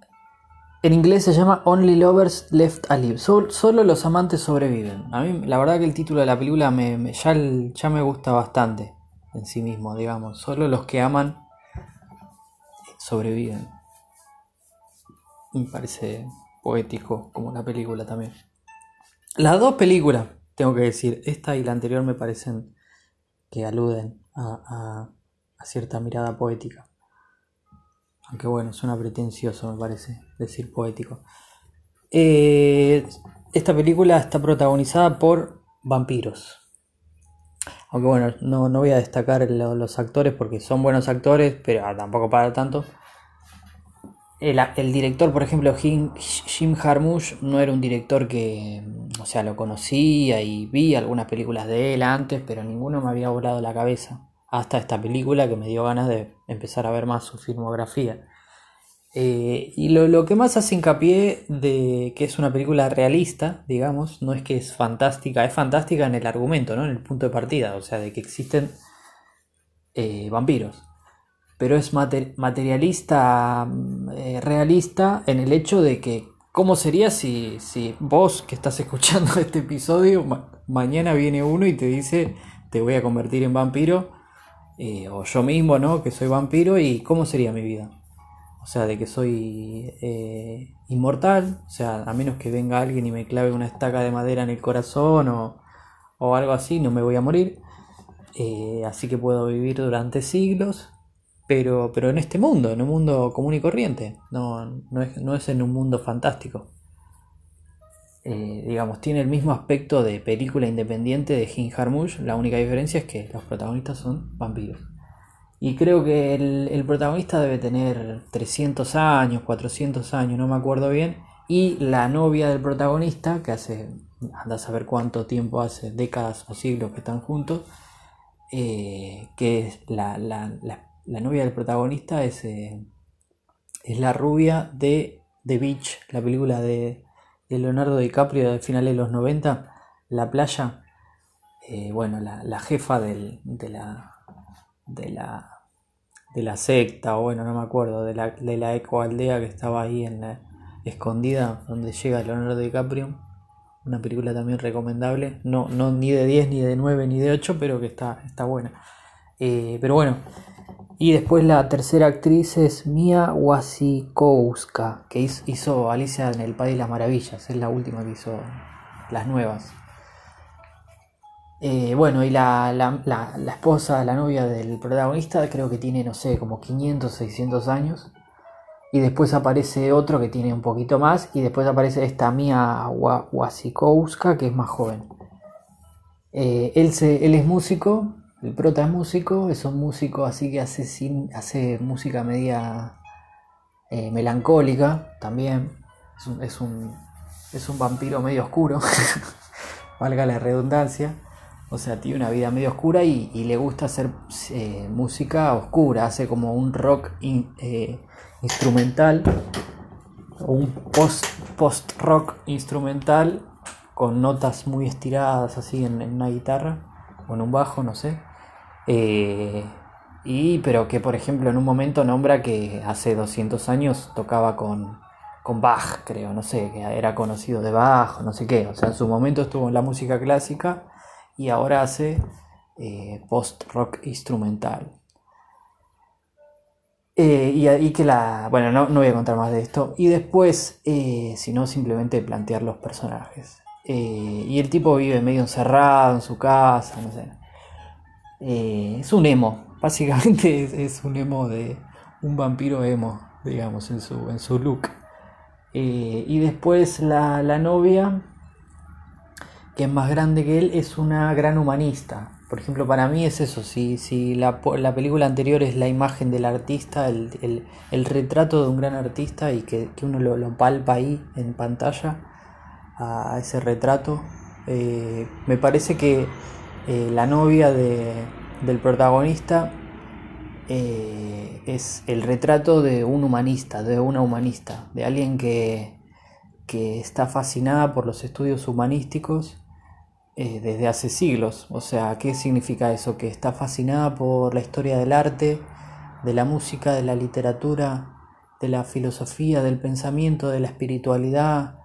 en inglés se llama Only Lovers Left Alive. solo los amantes sobreviven. A mí, la verdad que el título de la película me, ya, me gusta bastante en sí mismo, digamos. Solo los que aman sobreviven. Me parece poético, como la película también. Las dos películas, tengo que decir, esta y la anterior me parecen que aluden a cierta mirada poética. Aunque bueno, suena pretencioso, me parece, decir poético. Eh, esta película está protagonizada por vampiros. Aunque bueno, no, voy a destacar los actores porque son buenos actores, pero tampoco para tanto. El, director, por ejemplo, Jim, Jim Jarmusch, no era un director que, o sea, lo conocía y vi algunas películas de él antes, pero ninguno me había volado la cabeza hasta esta película que me dio ganas de empezar a ver más su filmografía. Eh, y lo, que más hace hincapié de que es una película realista, digamos, no es que es fantástica, es fantástica en el argumento, ¿no? en el punto de partida, o sea, de que existen eh, vampiros. Pero es materialista, mm, eh, realista en el hecho de que, ¿cómo sería si, si vos que estás escuchando <laughs> este episodio, mañana viene uno y te dice, te voy a convertir en vampiro? Eh, o yo mismo, ¿no? Que soy vampiro y cómo sería mi vida. O sea, de que soy eh, inmortal, o sea, a menos que venga alguien y me clave una estaca de madera en el corazón o, o algo así, no me voy a morir. Eh, así que puedo vivir durante siglos, pero, pero en este mundo, en un mundo común y corriente, no, no, es, no es en un mundo fantástico. Eh, digamos, tiene el mismo aspecto de película independiente de Jim Jarmusch, la única diferencia es que los protagonistas son vampiros. Y creo que el, protagonista debe tener 300 años, 400 años, no me acuerdo bien. Y la novia del protagonista, que hace, anda a saber cuánto tiempo hace, décadas o siglos que están juntos, eh, que es la, novia del protagonista, es, eh, es la rubia de The Beach, la película de, de Leonardo DiCaprio de finales de los 90, La playa, eh, bueno, la, jefa de, la, de, la, de la secta, o bueno, no me acuerdo, de la, de la ecoaldea que estaba ahí en la, escondida, donde llega Leonardo DiCaprio. Una película también recomendable, no, no ni de 10, ni de 9, ni de 8, pero que está, está buena. Eh, pero bueno, y después la tercera actriz es Mia Wasikowska, que hizo Alicia en el País de las Maravillas, es la última que hizo las nuevas. Eh, bueno, y la, la, esposa, la novia del protagonista, creo que tiene, no sé, como 500, 600 años. Y después aparece otro que tiene un poquito más. Y después aparece esta Mia Wasikowska, que es más joven. Eh, él, se, él es músico, el prota es músico, es un músico así que hace, hace música media eh, melancólica también. Es un, es un, vampiro medio oscuro, <laughs> valga la redundancia. O sea, tiene una vida medio oscura y, le gusta hacer eh, música oscura. Hace como un rock eh, instrumental un post-rock instrumental con notas muy estiradas así en, en una guitarra o en un bajo, no sé. Eh, y pero que por ejemplo en un momento nombra que hace 200 años tocaba con, con Bach, creo, no sé, que era conocido de Bach, no sé qué. O sea, en su momento estuvo en la música clásica y ahora hace eh, post-rock instrumental. Eh, y, que la. Bueno, no, no, voy a contar más de esto. Y después, sino simplemente plantear los personajes. Eh, y el tipo vive medio encerrado en su casa, no sé. Eh, es un emo, básicamente <laughs> es, un emo de un vampiro emo, digamos, en su, en su look. Eh, y después la, la novia, que es más grande que él, es una gran humanista. Por ejemplo, para mí es eso, si, si la, la película anterior es la imagen del artista, el, el, retrato de un gran artista y que, que uno lo, lo, palpa ahí en pantalla, a, ese retrato, eh, me parece que eh, la novia de, del protagonista eh, es el retrato de un humanista, de una humanista, de alguien que, que está fascinada por los estudios humanísticos eh, desde hace siglos. O sea, ¿qué significa eso? Que está fascinada por la historia del arte, de la música, de la literatura, de la filosofía, del pensamiento, de la espiritualidad,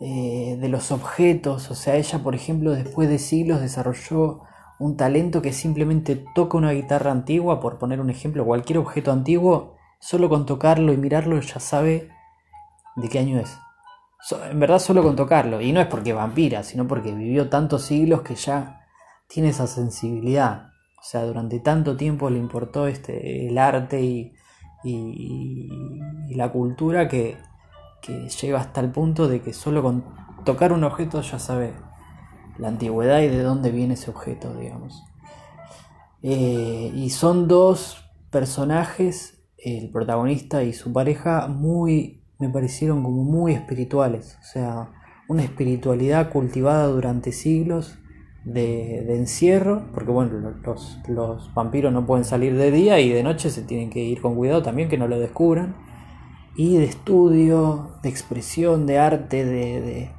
eh, de los objetos. O sea, ella, por ejemplo, después de siglos desarrolló un talento que simplemente toca una guitarra antigua, por poner un ejemplo, cualquier objeto antiguo, solo con tocarlo y mirarlo ya sabe de qué año es en verdad solo con tocarlo. Y no es porque vampira, sino porque vivió tantos siglos que ya tiene esa sensibilidad. O sea, durante tanto tiempo le importó este, el arte y, y, la cultura que, que, llega hasta el punto de que solo con tocar un objeto ya sabe la antigüedad y de dónde viene ese objeto, digamos. Eh, y son dos personajes, el protagonista y su pareja, muy me parecieron como muy espirituales, o sea, una espiritualidad cultivada durante siglos de, encierro, porque bueno, los, los, vampiros no pueden salir de día y de noche se tienen que ir con cuidado también, que no lo descubran, y de estudio, de expresión, de arte, de, de,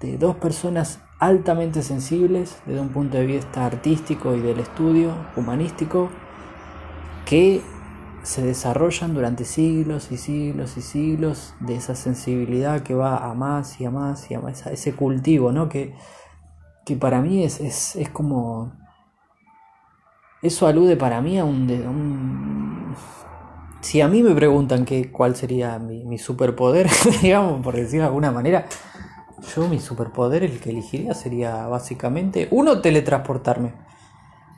de dos personas altamente sensibles desde un punto de vista artístico y del estudio humanístico, que se desarrollan durante siglos y siglos y siglos de esa sensibilidad que va a más y a más y a más, ese cultivo, ¿no? Que, que para mí es, es, es, como... Eso alude para mí a un, un... Si a mí me preguntan que, cuál sería mi, mi superpoder, <laughs> digamos, por decirlo de alguna manera, yo mi superpoder, el que elegiría sería básicamente, uno, teletransportarme.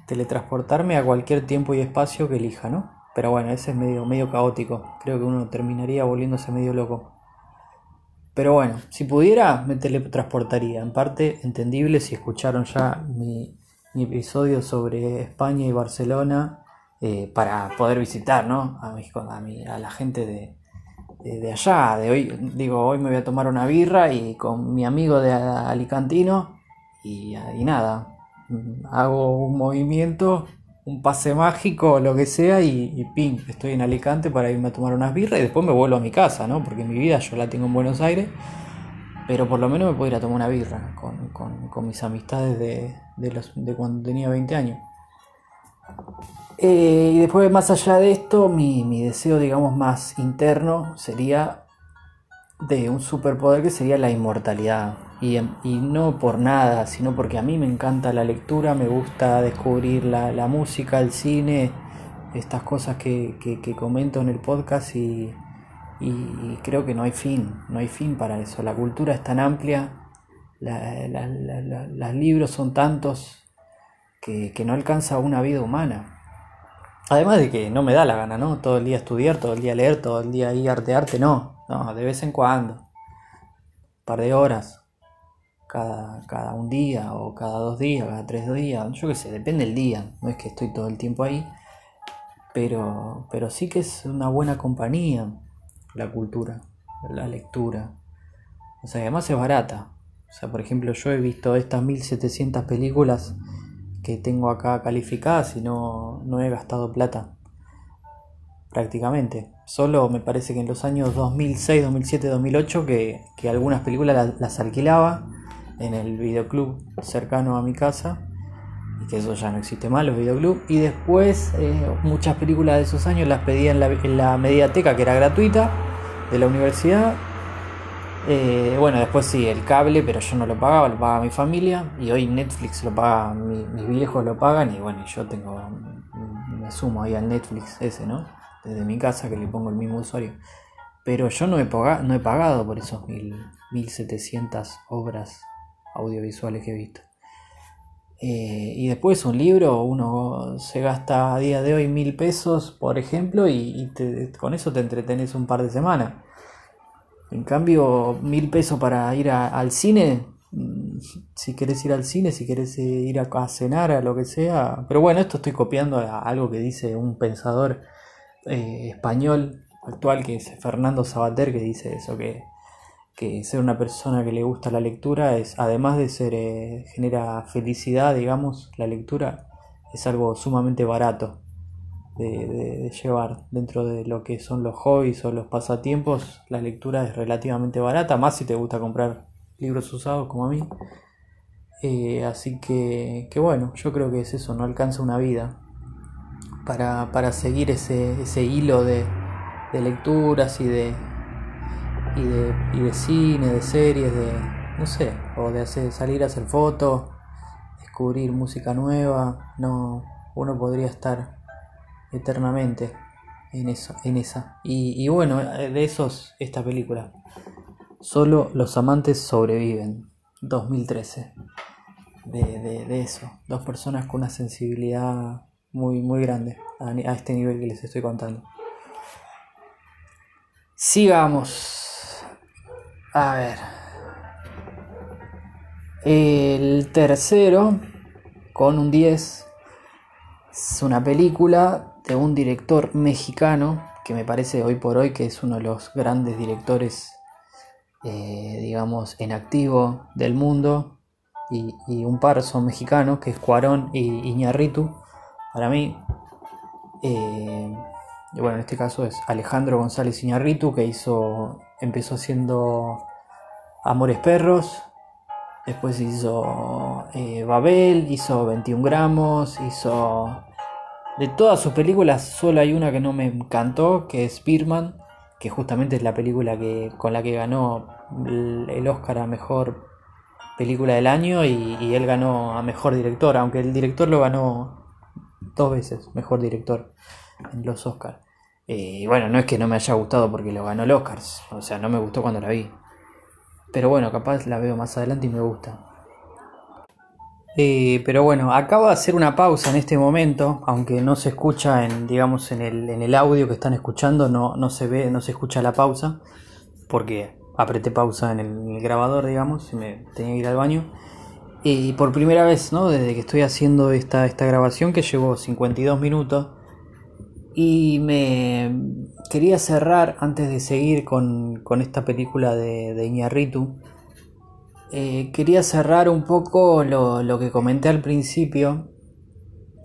Teletransportarme a cualquier tiempo y espacio que elija, ¿no? Pero bueno, ese es medio, medio caótico. Creo que uno terminaría volviéndose medio loco. Pero bueno, si pudiera, me teletransportaría. En parte entendible si escucharon ya mi, episodio sobre España y Barcelona eh, para poder visitar, ¿no? A, a, la gente de, de, allá. De hoy, digo, hoy me voy a tomar una birra y con mi amigo de Alicantino y, y nada. Hago un movimiento un pase mágico lo que sea y, y ping, estoy en Alicante para irme a tomar unas birras y después me vuelvo a mi casa, ¿no? Porque mi vida yo la tengo en Buenos Aires, pero por lo menos me puedo ir a tomar una birra con, mis amistades de, de, cuando tenía 20 años. Eh, y después, más allá de esto, mi, mi deseo, digamos, más interno sería de un superpoder que sería la inmortalidad. Y, no por nada, sino porque a mí me encanta la lectura, me gusta descubrir la, música, el cine, estas cosas que, comento en el podcast y, creo que no hay fin, no hay fin para eso. La cultura es tan amplia, los libros son tantos que, que no alcanza una vida humana. Además de que no me da la gana, ¿no? Todo el día estudiar, todo el día leer, todo el día ir arte, arte, no. No, de vez en cuando. Un par de horas. Cada, cada un día o cada dos días, cada tres días. Yo qué sé, depende del día. No es que estoy todo el tiempo ahí. Pero, pero sí que es una buena compañía la cultura, la lectura. O sea, además es barata. O sea, por ejemplo, yo he visto estas 1700 películas que tengo acá calificadas y no, no he gastado plata. Prácticamente. Solo me parece que en los años 2006, 2007, 2008 que, que algunas películas las, alquilaba en el videoclub cercano a mi casa y que eso ya no existe más, los videoclubs. Y después eh, muchas películas de esos años las pedía en la, en la mediateca que era gratuita de la universidad eh, bueno, después sí, el cable, pero yo no lo pagaba, lo pagaba mi familia. Y hoy Netflix lo paga, mis viejos lo pagan. Y bueno, yo tengo, me sumo ahí al Netflix ese, ¿no? Desde mi casa que le pongo el mismo usuario. Pero yo no he, pagado, no he pagado por esos mil, 1700 obras audiovisuales que he visto. Eh, y después un libro, uno se gasta a día de hoy mil pesos, por ejemplo, y, con eso te entretenés un par de semanas. En cambio, mil pesos para ir al cine, mm, si querés ir al cine, si querés eh, ir a, cenar, a lo que sea. Pero bueno, esto estoy copiando algo que dice un pensador eh, español actual, que es Fernando Sabater, que dice eso, que que ser una persona que le gusta la lectura es, además de ser, eh, genera felicidad, digamos, la lectura es algo sumamente barato de, llevar dentro de lo que son los hobbies o los pasatiempos. La lectura es relativamente barata, más si te gusta comprar libros usados como a mí. Eh, así que, que, bueno, yo creo que es eso, no alcanza una vida para, para seguir ese, ese hilo de, de lecturas y de, y de, y de cine, de series, de, no sé, o de hacer, salir a hacer fotos, descubrir música nueva, no, uno podría estar eternamente en eso, en esa. Y, y bueno, de esos, esta película. Solo los amantes sobreviven, 2013. De, de, de, eso, dos personas con una sensibilidad muy, muy grande a, a este nivel que les estoy contando. Sigamos. A ver. El tercero, con un 10, es una película de un director mexicano que me parece hoy por hoy que es uno de los grandes directores, eh, digamos, en activo del mundo. Y, un par son mexicanos, que es Cuarón y Iñarritu, para mí. Eh, y bueno, en este caso es Alejandro González Iñarritu, que hizo empezó haciendo Amores Perros, después hizo eh, Babel, hizo 21 gramos, hizo... De todas sus películas, solo hay una que no me encantó, que es Birman, que justamente es la película que, con la que ganó el Oscar a Mejor Película del Año y, él ganó a Mejor Director, aunque el director lo ganó dos veces, Mejor Director en los Oscars. Y bueno, no es que no me haya gustado porque lo ganó el Oscars, o sea, no me gustó cuando la vi. Pero bueno, capaz la veo más adelante y me gusta. Eh, pero bueno, acabo de hacer una pausa en este momento, aunque no se escucha en, digamos, en el, en el audio que están escuchando, no, no se ve, no se escucha la pausa, porque apreté pausa en el, grabador, digamos, y me tenía que ir al baño. Y por primera vez, ¿no? Desde que estoy haciendo esta, esta grabación, que llevo 52 minutos, y me quería cerrar antes de seguir con, esta película de, de Iñarritu. Eh, quería cerrar un poco lo, que comenté al principio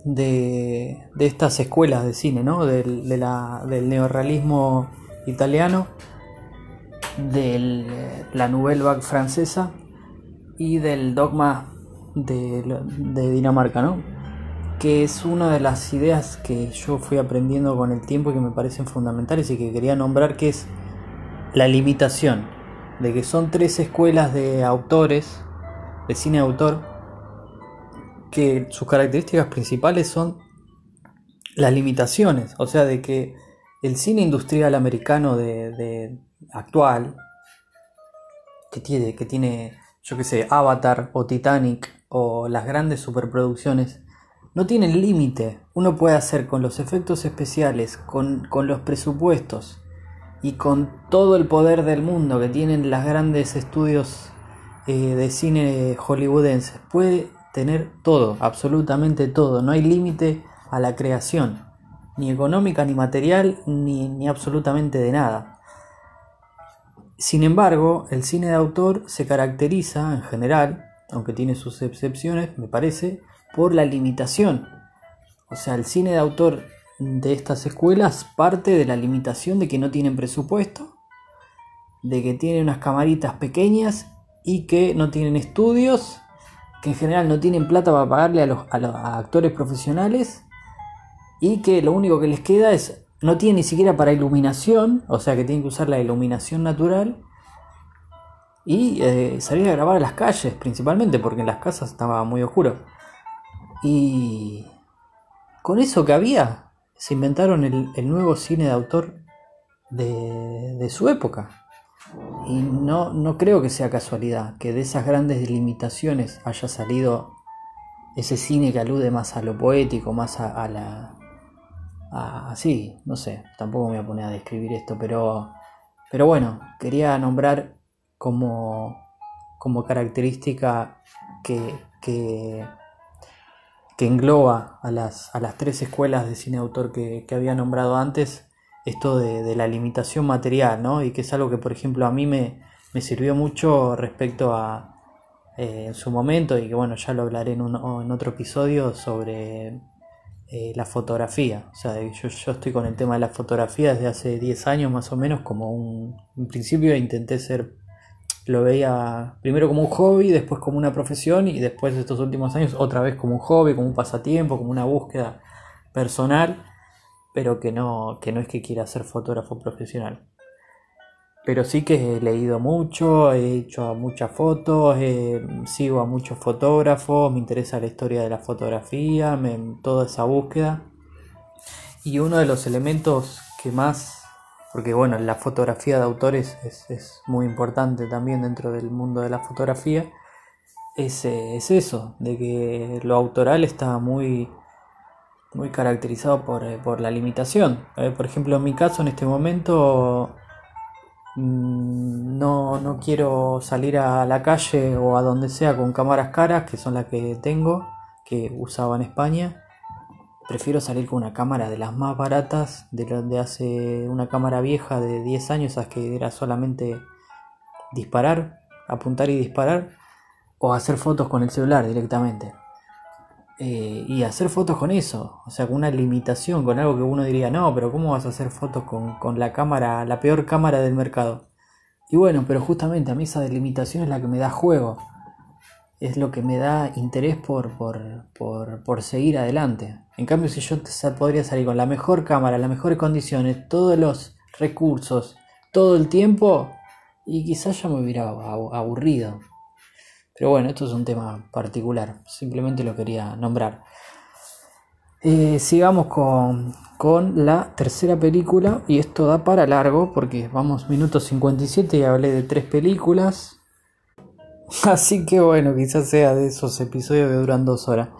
de, estas escuelas de cine, ¿no? del, del neorrealismo italiano, de la Nouvelle Vague francesa y del dogma de, de Dinamarca, ¿no? que es una de las ideas que yo fui aprendiendo con el tiempo y que me parecen fundamentales y que quería nombrar, que es la limitación, de que son tres escuelas de autores, de cine de autor, que sus características principales son las limitaciones, o sea, de que el cine industrial americano de, actual, que tiene, que tiene, yo que sé, Avatar o Titanic o las grandes superproducciones, no tienen límite. Uno puede hacer con los efectos especiales, con, los presupuestos y con todo el poder del mundo que tienen las grandes estudios eh, de cine hollywoodenses. Puede tener todo, absolutamente todo. No hay límite a la creación, ni económica, ni material, ni, ni absolutamente de nada. Sin embargo, el cine de autor se caracteriza en general, aunque tiene sus excepciones, me parece, por la limitación. O sea, el cine de autor de estas escuelas parte de la limitación de que no tienen presupuesto, de que tienen unas camaritas pequeñas y que no tienen estudios, que en general no tienen plata para pagarle a los, actores profesionales y que lo único que les queda es, no tienen ni siquiera para iluminación, o sea que tienen que usar la iluminación natural y eh, salir a grabar a las calles principalmente porque en las casas estaba muy oscuro. Y con eso que había, se inventaron el, nuevo cine de autor de, su época. Y no, no creo que sea casualidad que de esas grandes limitaciones haya salido ese cine que alude más a lo poético, más a, la... A, sí, no sé, tampoco me voy a poner a describir esto, pero, pero bueno, quería nombrar como, como característica que, que, engloba a las, a las tres escuelas de cine autor que, había nombrado antes, esto de, la limitación material, ¿no? Y que es algo que, por ejemplo, a mí me, me sirvió mucho respecto a, eh, en su momento, y que bueno, ya lo hablaré en, en otro episodio sobre eh, la fotografía. O sea, yo, yo, estoy con el tema de la fotografía desde hace 10 años más o menos, como un, principio intenté ser lo veía primero como un hobby, después como una profesión y después de estos últimos años otra vez como un hobby, como un pasatiempo, como una búsqueda personal, pero que no, que no es que quiera ser fotógrafo profesional. Pero sí que he leído mucho, he hecho muchas fotos, sigo a muchos fotógrafos, me interesa la historia de la fotografía, toda esa búsqueda. Y uno de los elementos que más porque bueno, la fotografía de autores es, muy importante también dentro del mundo de la fotografía, es, es eso, de que lo autoral está muy, muy caracterizado por, eh, la limitación. Eh, por ejemplo, en mi caso, en este momento, mm, no, no quiero salir a la calle o a donde sea con cámaras caras, que son las que tengo, que usaba en España Prefiero salir con una cámara de las más baratas, de donde hace una cámara vieja de 10 años, a que era solamente disparar, apuntar y disparar, o hacer fotos con el celular directamente. Eh, y hacer fotos con eso, o sea, con una limitación, con algo que uno diría, no, pero ¿cómo vas a hacer fotos con, con la cámara, la peor cámara del mercado? Y bueno, pero justamente a mí esa delimitación es la que me da juego es lo que me da interés por, por, seguir adelante. En cambio, si yo podría salir con la mejor cámara, las mejores condiciones, todos los recursos, todo el tiempo, y quizás ya me hubiera aburrido. Pero bueno, esto es un tema particular, simplemente lo quería nombrar. Eh, sigamos con, con, la tercera película, y esto da para largo porque vamos minutos 57 y hablé de tres películas. <laughs> Así que bueno, quizás sea de esos episodios que duran dos horas.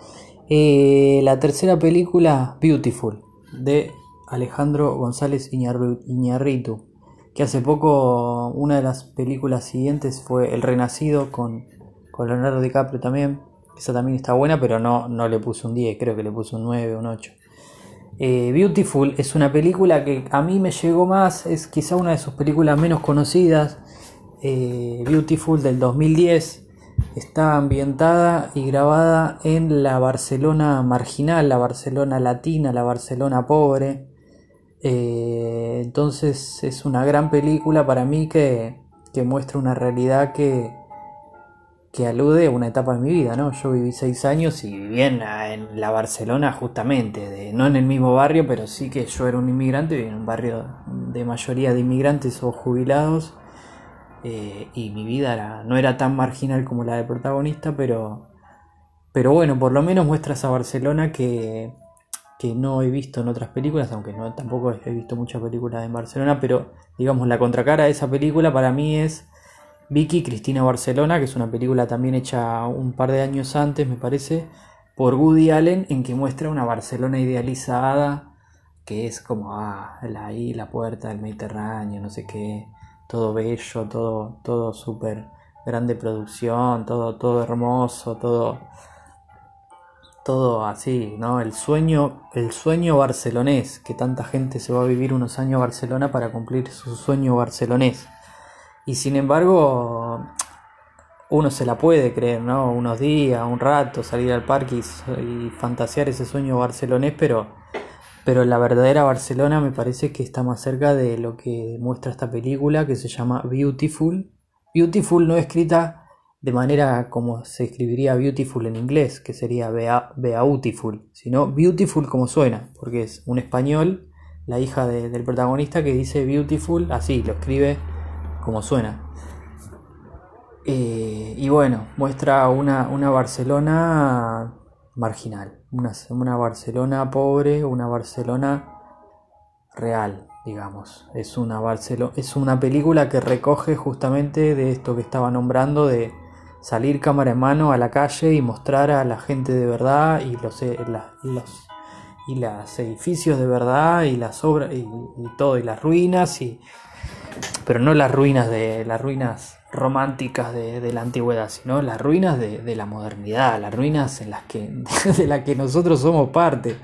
Eh, la tercera película, Beautiful, de Alejandro González Iñarritu, que hace poco una de las películas siguientes fue El Renacido con, con Leonardo DiCaprio también. Esa también está buena, pero no, no le puse un 10, creo que le puse un 9 o un 8. Eh, Beautiful es una película que a mí me llegó más, es quizá una de sus películas menos conocidas eh, Beautiful del 2010 está ambientada y grabada en la Barcelona marginal, la Barcelona latina, la Barcelona pobre. Eh, entonces es una gran película para mí que, muestra una realidad que, que alude a una etapa de mi vida, ¿no? Yo viví seis años y viví en la, Barcelona justamente, no en el mismo barrio, pero sí que yo era un inmigrante, en un barrio de mayoría de inmigrantes o jubilados eh, y mi vida no era tan marginal como la del protagonista, pero, pero bueno, por lo menos muestra esa Barcelona que, que no he visto en otras películas, aunque no tampoco he visto muchas películas en Barcelona, pero digamos la contracara de esa película para mí es Vicky Cristina Barcelona, que es una película también hecha un par de años antes, me parece, por Woody Allen, en que muestra una Barcelona idealizada, que es como ah, ahí la puerta del Mediterráneo, no sé qué todo bello, todo, todo súper grande producción, todo, todo hermoso, todo, todo así, ¿no? El sueño, el sueño barcelonés, que tanta gente se va a vivir unos años a Barcelona para cumplir su sueño barcelonés. Y sin embargo, uno se la puede creer, ¿no? Unos días, un rato, salir al parque y, y fantasear ese sueño barcelonés, pero pero la verdadera Barcelona me parece que está más cerca de lo que muestra esta película que se llama Beautiful. Beautiful no escrita de manera como se escribiría Beautiful en inglés, que sería Beautiful, sino Beautiful como suena, porque es un español, la hija del protagonista que dice Beautiful, así, lo escribe como suena. Eh, y bueno, muestra una, una Barcelona marginal, una, Barcelona pobre, una Barcelona real, digamos. Es una, es una película que recoge justamente de esto que estaba nombrando, de salir cámara en mano a la calle y mostrar a la gente de verdad y los, eh, los y los edificios de verdad y las obras y, todo y las ruinas y pero no las ruinas de las ruinas románticas de, la antigüedad sino las ruinas de, la modernidad las ruinas en las que <laughs> de las que nosotros somos parte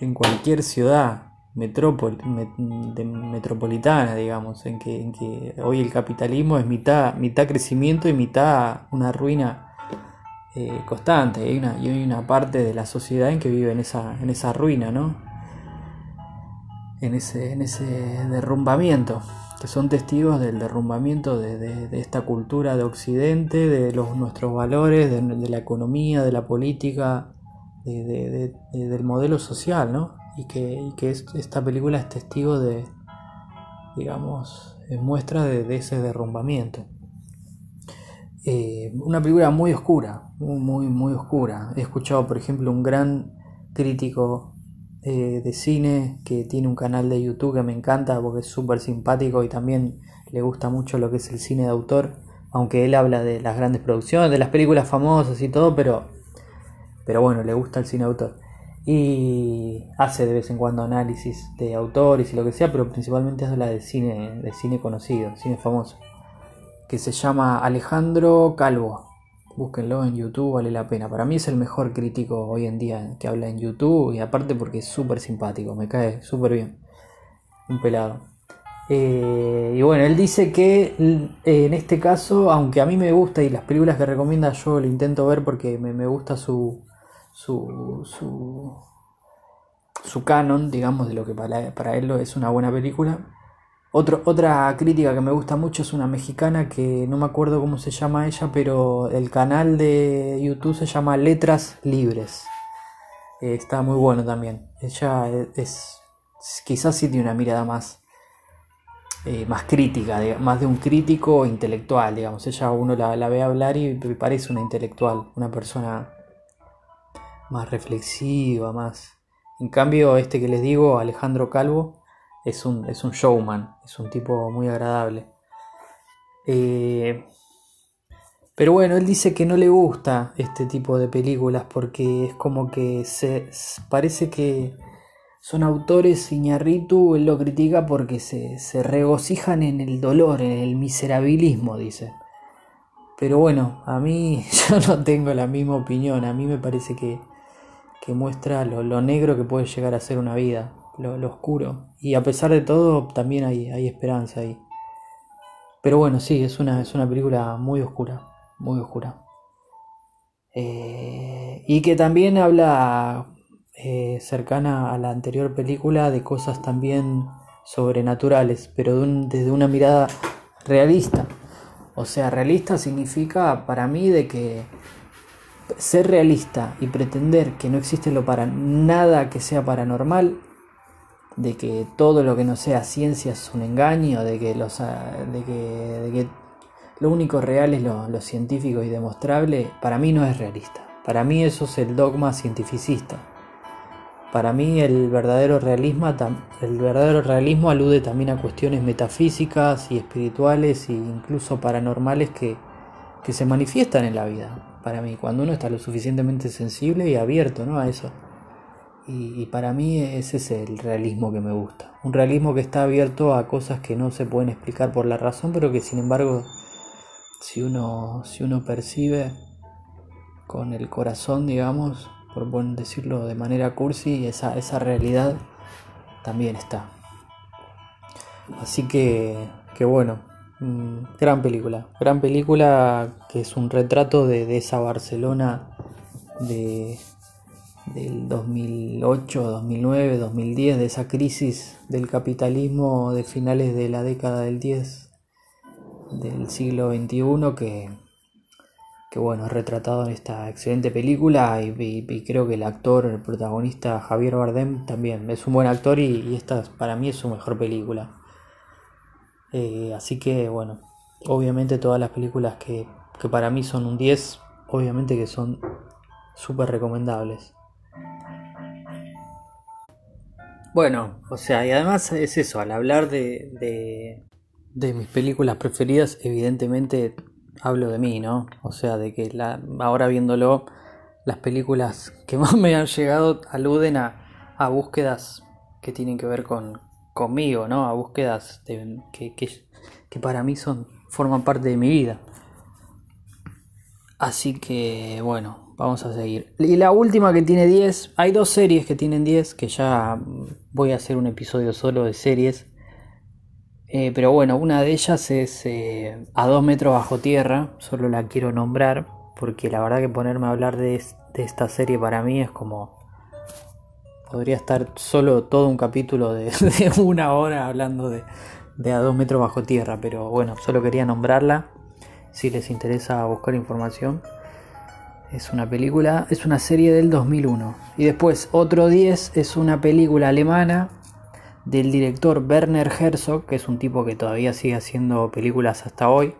en cualquier ciudad metropolitana, digamos, en que, en que hoy el capitalismo es mitad, mitad crecimiento y mitad una ruina eh, constante. Y hay, una, hay una parte de la sociedad en que vive en esa, en esa ruina, ¿no? En ese, en ese derrumbamiento, que son testigos del derrumbamiento de, esta cultura de Occidente, de los, nuestros valores, de, la economía, de la política, del modelo social, ¿no? y que, esta película es testigo de, digamos, muestra de, ese derrumbamiento. Eh, una película muy oscura, muy, muy oscura. He escuchado, por ejemplo, un gran crítico eh, de cine que tiene un canal de YouTube que me encanta porque es súper simpático y también le gusta mucho lo que es el cine de autor, aunque él habla de las grandes producciones, de las películas famosas y todo, pero, pero bueno, le gusta el cine de autor y hace de vez en cuando análisis de autores y lo que sea, pero principalmente habla de cine, de cine conocido, cine famoso, que se llama Alejandro Calvo. Búsquenlo en YouTube, vale la pena. Para mí es el mejor crítico hoy en día que habla en YouTube y aparte porque es súper simpático, me cae súper bien. Un pelado. Eh, y bueno, él dice que en este caso, aunque a mí me gusta y las películas que recomienda yo lo intento ver porque me gusta su, su, su, su canon, digamos, de lo que para, para él es una buena película. Otra crítica que me gusta mucho es una mexicana que no me acuerdo cómo se llama ella, pero el canal de YouTube se llama Letras Libres. Eh, está muy bueno también. Ella es, quizás sí tiene una mirada más, eh, más crítica, más de un crítico intelectual, digamos. Ella uno la, la ve hablar y parece una intelectual, una persona más reflexiva, más... En cambio, este que les digo, Alejandro Calvo, es un, es un showman, es un tipo muy agradable. Eh, pero bueno, él dice que no le gusta este tipo de películas porque es como que se parece que son autores Iñarritu, él lo critica porque se, se regocijan en el dolor, en el miserabilismo, dice. Pero bueno, a mí <laughs> yo no tengo la misma opinión, a mí me parece que que muestra lo, negro que puede llegar a ser una vida, lo, oscuro. Y a pesar de todo, también hay, hay esperanza ahí. Pero bueno, sí, es una, es una película muy oscura, muy oscura. Eh, y que también habla eh, cercana a la anterior película de cosas también sobrenaturales, pero desde una mirada realista. O sea, realista significa para mí de que ser realista y pretender que no existe lo para nada que sea paranormal, de que todo lo que no sea ciencia es un engaño, de que, los, ah, de que, lo único real es lo, científico y demostrable, para mí no es realista. Para mí eso es el dogma cientificista. Para mí el verdadero realismo, el verdadero realismo alude también a cuestiones metafísicas y espirituales e incluso paranormales que, que se manifiestan en la vida para mí, cuando uno está lo suficientemente sensible y abierto ¿no? a eso. Y, para mí ese es el realismo que me gusta. Un realismo que está abierto a cosas que no se pueden explicar por la razón, pero que sin embargo, si uno, si uno percibe con el corazón, digamos, por decirlo de manera cursi, esa, esa realidad también está. Así que, que bueno, Mm, gran película, gran película que es un retrato de, esa Barcelona de, del 2008, 2009, 2010, de esa crisis del capitalismo de finales de la década del 10 del siglo XXI que, que bueno, es retratado en esta excelente película y, creo que el actor, el protagonista Javier Bardem también es un buen actor y, y esta para mí es su mejor película. Eh, así que bueno, obviamente todas las películas que, que para mí son un 10, obviamente que son súper recomendables. Bueno, o sea, y además es eso, al hablar de, de, de mis películas preferidas, evidentemente hablo de mí, ¿no? O sea, de que la, ahora viéndolo, las películas que <laughs> más me han llegado aluden a, a búsquedas que tienen que ver con conmigo, ¿no? A búsquedas de, que, que, que para mí son forman parte de mi vida. Así que bueno, vamos a seguir. Y la última que tiene 10, hay dos series que tienen 10, que ya voy a hacer un episodio solo de series. Eh, pero bueno, una de ellas es eh, A dos metros bajo tierra, solo la quiero nombrar, porque la verdad que ponerme a hablar de, esta serie para mí es como... Podría estar solo todo un capítulo <laughs> de, una hora hablando de, de A dos metros bajo tierra, pero bueno, solo quería nombrarla si les interesa buscar información. Es una película, es una serie del 2001. Y después otro 10 es una película alemana del director Werner Herzog, que es un tipo que todavía sigue haciendo películas hasta hoy.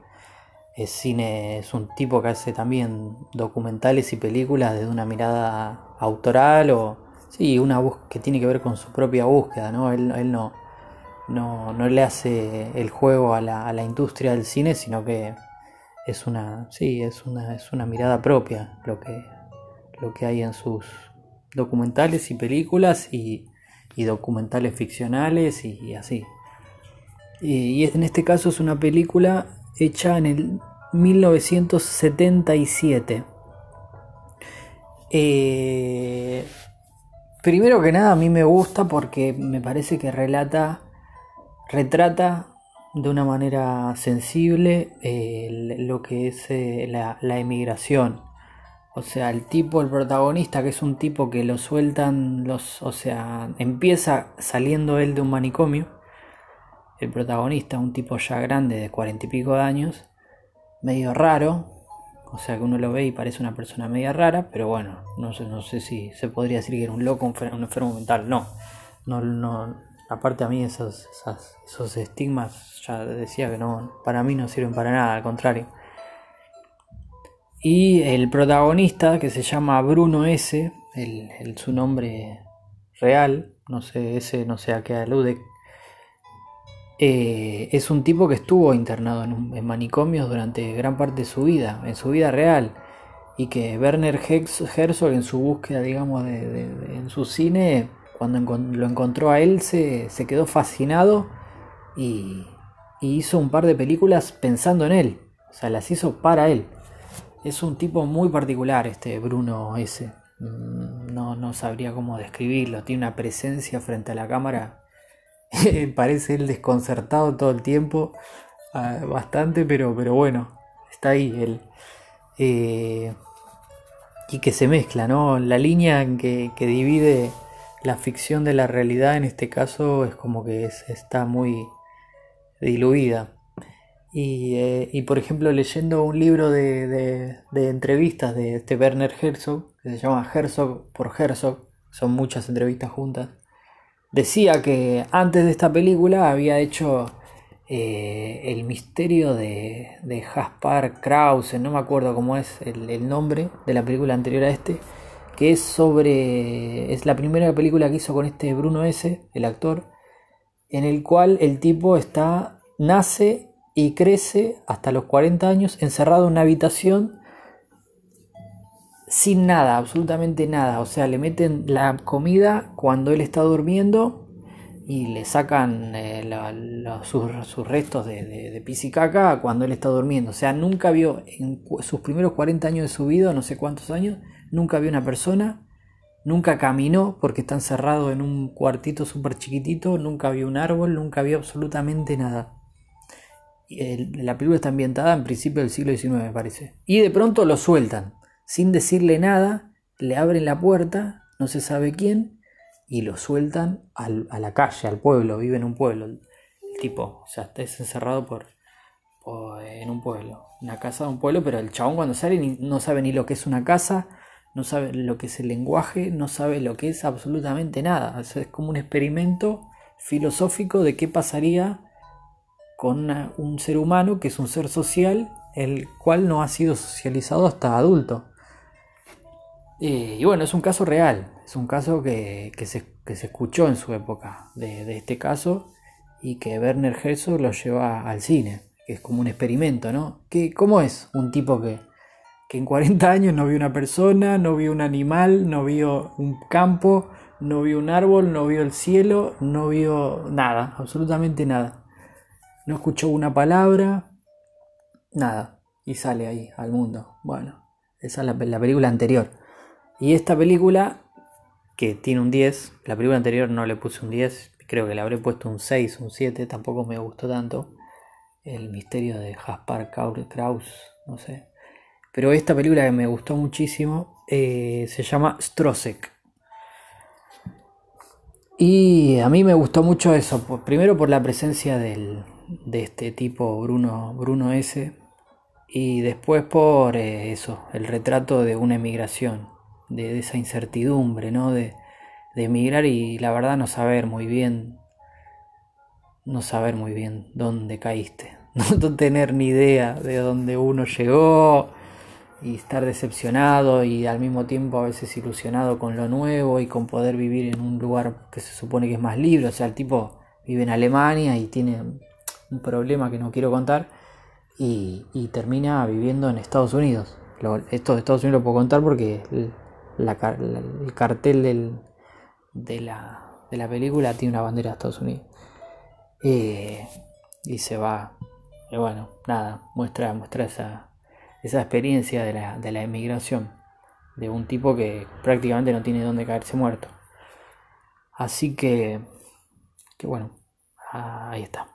Es cine, es un tipo que hace también documentales y películas desde una mirada autoral o sí, una que tiene que ver con su propia búsqueda, ¿no? Él, él no, no, no, le hace el juego a la, a la industria del cine, sino que es una, sí, es una, es una mirada propia lo que, lo que hay en sus documentales y películas y, documentales ficcionales y, así. Y, en este caso es una película hecha en el 1977. Eh, primero que nada a mí me gusta porque me parece que relata, retrata de una manera sensible eh, lo que es eh, la, emigración. O sea, el tipo, el protagonista, que es un tipo que lo sueltan los. O sea, empieza saliendo él de un manicomio. El protagonista, un tipo ya grande de cuarenta y pico de años, medio raro. O sea, que uno lo ve y parece una persona media rara, pero bueno, no sé, no sé si se podría decir que era un loco, un enfermo mental. No, no, no, aparte a mí esos, estigmas ya decía que no, para mí no sirven para nada, al contrario. Y el protagonista, que se llama Bruno S., el, su nombre real, no sé, ese no sé a qué alude, eh, es un tipo que estuvo internado en, manicomios durante gran parte de su vida, en su vida real, y que Werner Herzog en su búsqueda, digamos, de, en su cine, cuando lo encontró a él, se, se quedó fascinado y, hizo un par de películas pensando en él. O sea, las hizo para él. Es un tipo muy particular este Bruno S. Mm, no, no sabría cómo describirlo. Tiene una presencia frente a la cámara. <laughs> Parece él desconcertado todo el tiempo. Ah, bastante, pero, pero bueno. Está ahí él. Eh, y que se mezcla, ¿no? La línea que, que divide la ficción de la realidad en este caso es como que está muy diluida. Y, eh, y, por ejemplo, leyendo un libro de, de, entrevistas de este Werner Herzog, que se llama Herzog por Herzog, son muchas entrevistas juntas, decía que antes de esta película había hecho eh, El misterio de, de Jaspar Krause, no me acuerdo cómo es el, el nombre de la película anterior a este, que es sobre. Es la primera película que hizo con este Bruno S., el actor, en el cual el tipo está. nace y crece hasta los 40 años encerrado en una habitación sin nada, absolutamente nada. O sea, le meten la comida cuando él está durmiendo y le sacan eh, sus, restos de, de, caca cuando él está durmiendo. O sea, nunca vio en sus primeros 40 años de su vida, no sé cuántos años, nunca vio una persona, nunca caminó porque está encerrado en un cuartito súper chiquitito, nunca vio un árbol, nunca vio absolutamente nada. la película está ambientada en principio del siglo XIX, me parece. Y de pronto lo sueltan, sin decirle nada, le abren la puerta, no se sabe quién, y lo sueltan a la calle, al pueblo, vive en un pueblo. El, tipo, o sea, está encerrado por, en un pueblo, una casa de un pueblo, pero el chabón cuando sale no sabe ni lo que es una casa, no sabe lo que es el lenguaje, no sabe lo que es absolutamente nada. es como un experimento filosófico de qué pasaría con un ser humano que es un ser social, el cual no ha sido socializado hasta adulto. Eh, y bueno, es un caso real, es un caso que, se, escuchó en su época de, este caso y que Werner Herzog lo lleva al cine, que es como un experimento, ¿no? ¿Qué, ¿Cómo es un tipo que, que en 40 años no vio una persona, no vio un animal, no vio un campo, no vio un árbol, no vio el cielo, no vio nada, absolutamente nada. No escuchó una palabra, nada. Y sale ahí al mundo. Bueno, esa es la, película anterior. Y esta película, que tiene un 10, la película anterior no le puse un 10, creo que le habré puesto un 6, un 7, tampoco me gustó tanto. El misterio de Jaspar Kraus, no sé. Pero esta película que me gustó muchísimo eh, se llama Strosek. Y a mí me gustó mucho eso, primero por la presencia del, de este tipo Bruno, Bruno S. Y después por eh, eso, el retrato de una emigración, de, esa incertidumbre, ¿no? De, de emigrar y la verdad no saber muy bien, no saber muy bien dónde caíste, <laughs> no tener ni idea de dónde uno llegó y estar decepcionado y al mismo tiempo a veces ilusionado con lo nuevo y con poder vivir en un lugar que se supone que es más libre. O sea, el tipo vive en Alemania y tiene un problema que no quiero contar y, termina viviendo en Estados Unidos. esto de Estados Unidos lo puedo contar porque el, cartel de, la, de la película tiene una bandera de Estados Unidos. Eh, y se va. Y bueno, nada, muestra, muestra esa esa experiencia de la, de la emigración, de un tipo que prácticamente no tiene dónde caerse muerto. Así que, que bueno, ahí está.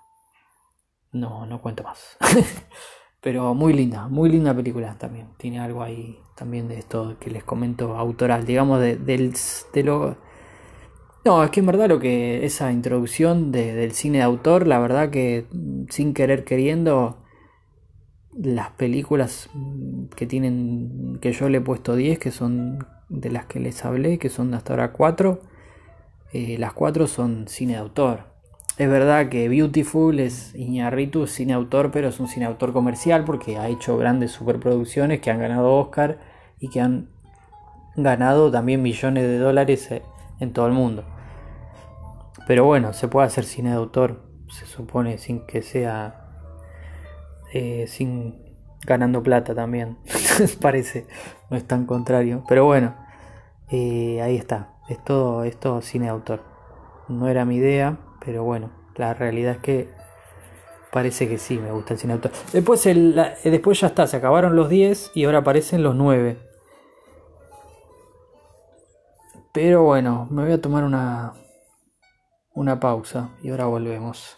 No, no cuento más. <laughs> Pero muy linda, muy linda película también. Tiene algo ahí también de esto que les comento autoral, digamos, de, del, de lo... No, es que en verdad lo que esa introducción del cine de autor, la verdad que sin querer queriendo, las películas que tienen que yo le he puesto 10 que son de las que les hablé que son hasta ahora 4 eh, las 4 son cine de autor. Es verdad que Beautiful es Iñarritu cine autor pero es un cine autor comercial porque ha hecho grandes superproducciones que han ganado Oscar y que han ganado también millones de dólares eh, en todo el mundo. Pero bueno se puede hacer cine de autor se supone sin que sea eh, sin ganando plata también. <laughs> Parece, no es tan contrario. Pero bueno, eh, ahí está. Es todo, es todo cine autor. No era mi idea, pero bueno, la realidad es que parece que sí, me gusta el cine autor. Después, el, después ya está, se acabaron los 10 y ahora aparecen los 9. Pero bueno, me voy a tomar una, una pausa y ahora volvemos.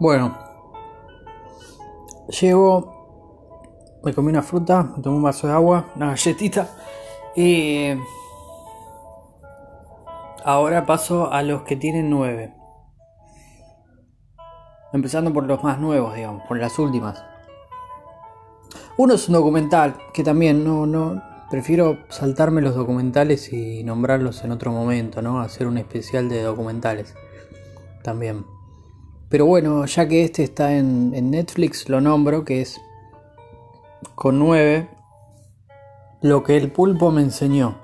Bueno, llego, me comí una fruta, me tomé un vaso de agua, una galletita y ahora paso a los que tienen nueve. Empezando por los más nuevos, digamos, por las últimas. Uno es un documental que también no, no, prefiero saltarme los documentales y nombrarlos en otro momento, ¿no? Hacer un especial de documentales también. Pero bueno, ya que este está en, Netflix, lo nombro, que es con 9, lo que el pulpo me enseñó.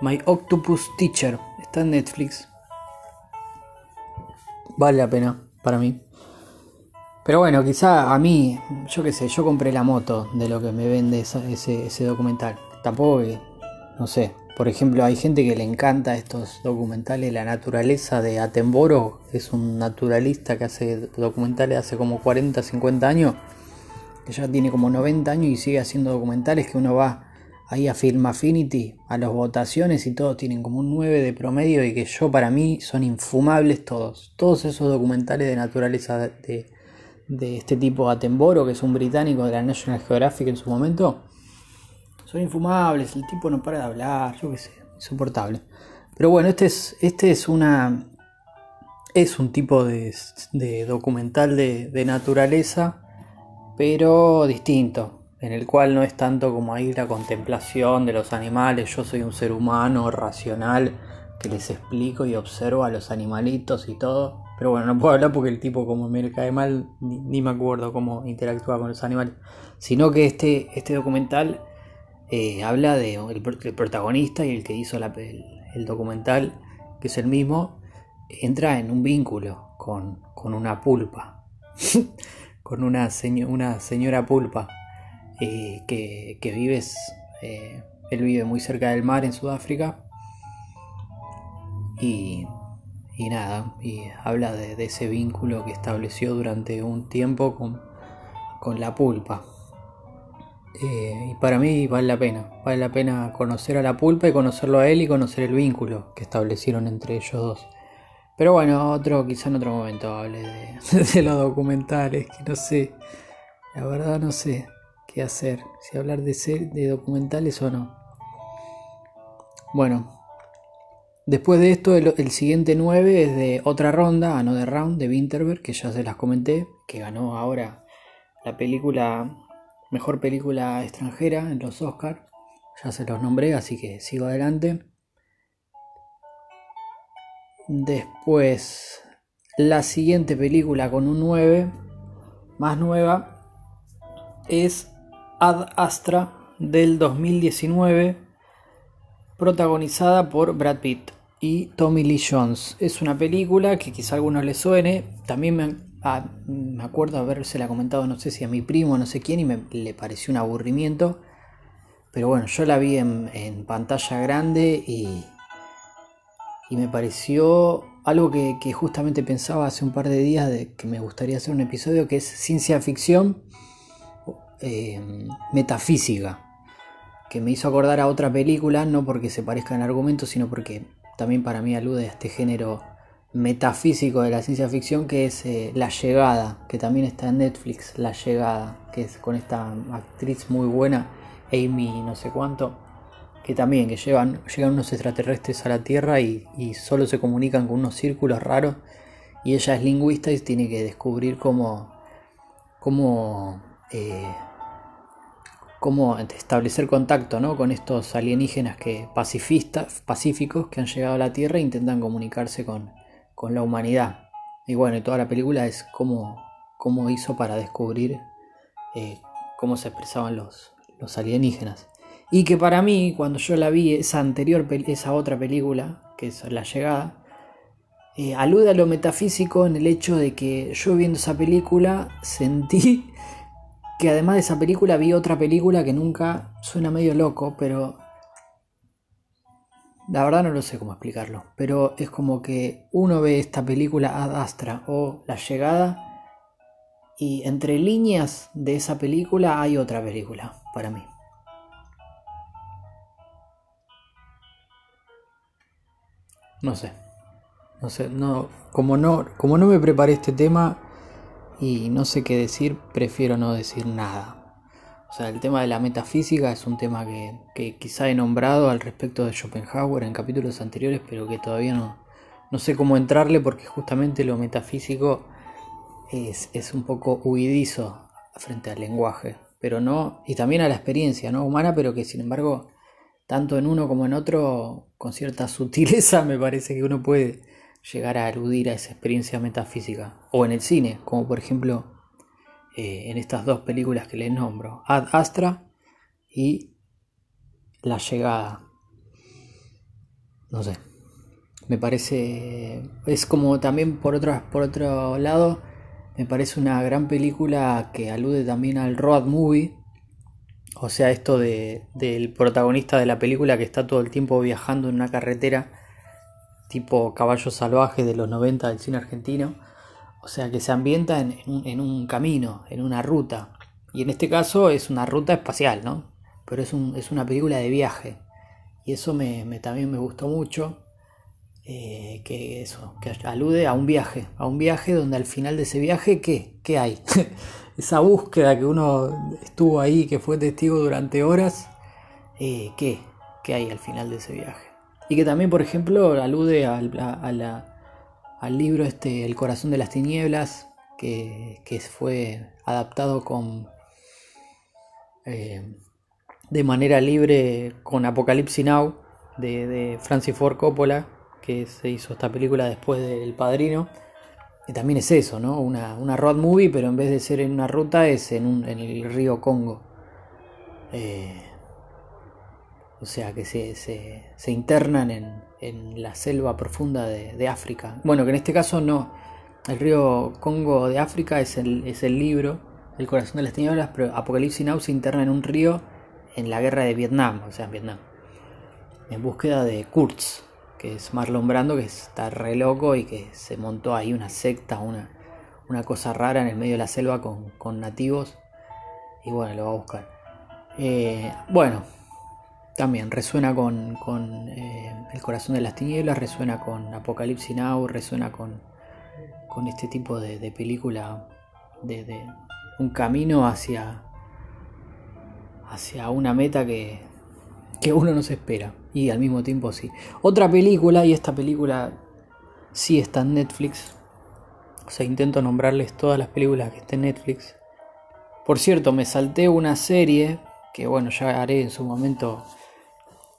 My Octopus Teacher. Está en Netflix. Vale la pena para mí. Pero bueno, quizá a mí, yo qué sé, yo compré la moto de lo que me vende ese, ese documental. Tampoco no sé, por ejemplo, hay gente que le encanta estos documentales, la naturaleza de Attenborough, es un naturalista que hace documentales hace como 40, 50 años, que ya tiene como 90 años y sigue haciendo documentales que uno va ahí a Film Affinity, a las votaciones y todos tienen como un 9 de promedio y que yo para mí son infumables todos. Todos esos documentales de naturaleza de, de este tipo Attenborough, que es un británico de la National Geographic en su momento son infumables, el tipo no para de hablar, yo qué sé, insoportable. Pero bueno, este es, este es una. Es un tipo de, documental de, naturaleza pero distinto, en el cual no es tanto como ahí la contemplación de los animales, yo soy un ser humano racional que les explico y observo a los animalitos y todo. Pero bueno, no puedo hablar porque el tipo como me cae mal, ni, me acuerdo cómo interactúa con los animales. Sino que este, este documental eh, habla de el, protagonista y el que hizo el, documental, que es el mismo, entra en un vínculo con, una pulpa, <laughs> con una, una señora pulpa eh, que, que vive, eh, él vive muy cerca del mar en Sudáfrica y, nada, y habla de, ese vínculo que estableció durante un tiempo con, la pulpa. Eh, y para mí vale la pena, vale la pena conocer a la pulpa y conocerlo a él y conocer el vínculo que establecieron entre ellos dos. Pero bueno, otro, quizá en otro momento hable de, <laughs> los documentales, que no sé, la verdad no sé qué hacer, si hablar de, ser, de documentales o no. Bueno, Después de esto, el, siguiente 9 es de otra ronda, Another Round, de Winterberg, que ya se las comenté, que ganó ahora la película, mejor película extranjera en los Oscars. Ya se los nombré, así que sigo adelante. Después, la siguiente película con un 9, más nueva, es Ad Astra del 2019 protagonizada por Brad Pitt y Tommy Lee Jones. Es una película que quizá a algunos les suene. También me, ah, me acuerdo habérsela comentado, no sé si a mi primo, no sé quién, y me le pareció un aburrimiento. Pero bueno, yo la vi en, pantalla grande y, y me pareció algo que, justamente pensaba hace un par de días de que me gustaría hacer un episodio que es ciencia ficción eh, metafísica que me hizo acordar a otra película, no porque se parezca en argumento, sino porque también para mí alude a este género metafísico de la ciencia ficción que es eh, La Llegada, que también está en Netflix, La Llegada, que es con esta actriz muy buena, Amy no sé cuánto, que también que llevan, llegan unos extraterrestres a la Tierra y, solo se comunican con unos círculos raros y ella es lingüista y tiene que descubrir cómo, cómo eh, cómo establecer contacto ¿no? con estos alienígenas que, pacifistas, pacíficos que han llegado a la Tierra e intentan comunicarse con, la humanidad. Y bueno, toda la película es cómo, cómo hizo para descubrir eh, cómo se expresaban los, los alienígenas. Y que para mí, cuando yo la vi, esa anterior, esa otra película, que es La Llegada, eh, alude a lo metafísico en el hecho de que yo viendo esa película sentí <laughs> que además de esa película vi otra película que nunca suena medio loco, pero la verdad no lo sé cómo explicarlo, pero es como que uno ve esta película Ad Astra o La Llegada y entre líneas de esa película hay otra película para mí. No sé. No sé, no como no como no me preparé este tema y no sé qué decir, prefiero no decir nada. O sea, el tema de la metafísica es un tema que, quizá he nombrado al respecto de Schopenhauer en capítulos anteriores, pero que todavía no, no sé cómo entrarle porque justamente lo metafísico es, es un poco huidizo frente al lenguaje, pero no, y también a la experiencia ¿no? humana, pero que sin embargo, tanto en uno como en otro, con cierta <laughs> sutileza me parece que uno puede llegar a aludir a esa experiencia metafísica. O en el cine, como por ejemplo eh, en estas dos películas que les nombro, Ad Astra y La Llegada. No sé. Me parece. Es como también por otro, por otro lado. Me parece una gran película que alude también al road movie. O sea, esto de, del protagonista de la película que está todo el tiempo viajando en una carretera tipo Caballo Salvaje de los 90 del cine argentino. O sea, que se ambienta en, un camino, en una ruta. Y en este caso es una ruta espacial, ¿no? Pero es, un, es una película de viaje. Y eso también me gustó mucho. Eh, que eso, que alude a un viaje, a un viaje donde al final de ese viaje, ¿qué? ¿Qué hay? <laughs> Esa búsqueda que uno estuvo ahí, que fue testigo durante horas, eh, ¿qué? ¿Qué hay al final de ese viaje? Y que también, por ejemplo, alude al, al libro este El corazón de las tinieblas que, fue adaptado con eh, de manera libre con Apocalypse Now de, Francis Ford Coppola, que se hizo esta película después del Padrino. Y también es eso, ¿no? Una, una road movie, pero en vez de ser en una ruta es en, un, en el río Congo. Eh, o sea que se, se, internan en, en, la selva profunda de, de, África. Bueno, que en este caso no. El río Congo de África es el, es el libro, El corazón de las tinieblas, pero Apocalipsis Now se interna en un río en la guerra de Vietnam, o sea, en Vietnam. En búsqueda de Kurtz, que es Marlon Brando, que está re loco y que se montó ahí una secta, una, una cosa rara en el medio de la selva con, con nativos. Y bueno, lo va a buscar. Eh, bueno, también resuena con, con eh, El corazón de las tinieblas, resuena con Apocalipsis Now, resuena con, con este tipo de, película, de, un camino hacia, hacia una meta que, que uno no se espera y al mismo tiempo sí. Otra película, y esta película sí está en Netflix, o sea, intento nombrarles todas las películas que estén en Netflix. Por cierto, me salté una serie que bueno, ya haré en su momento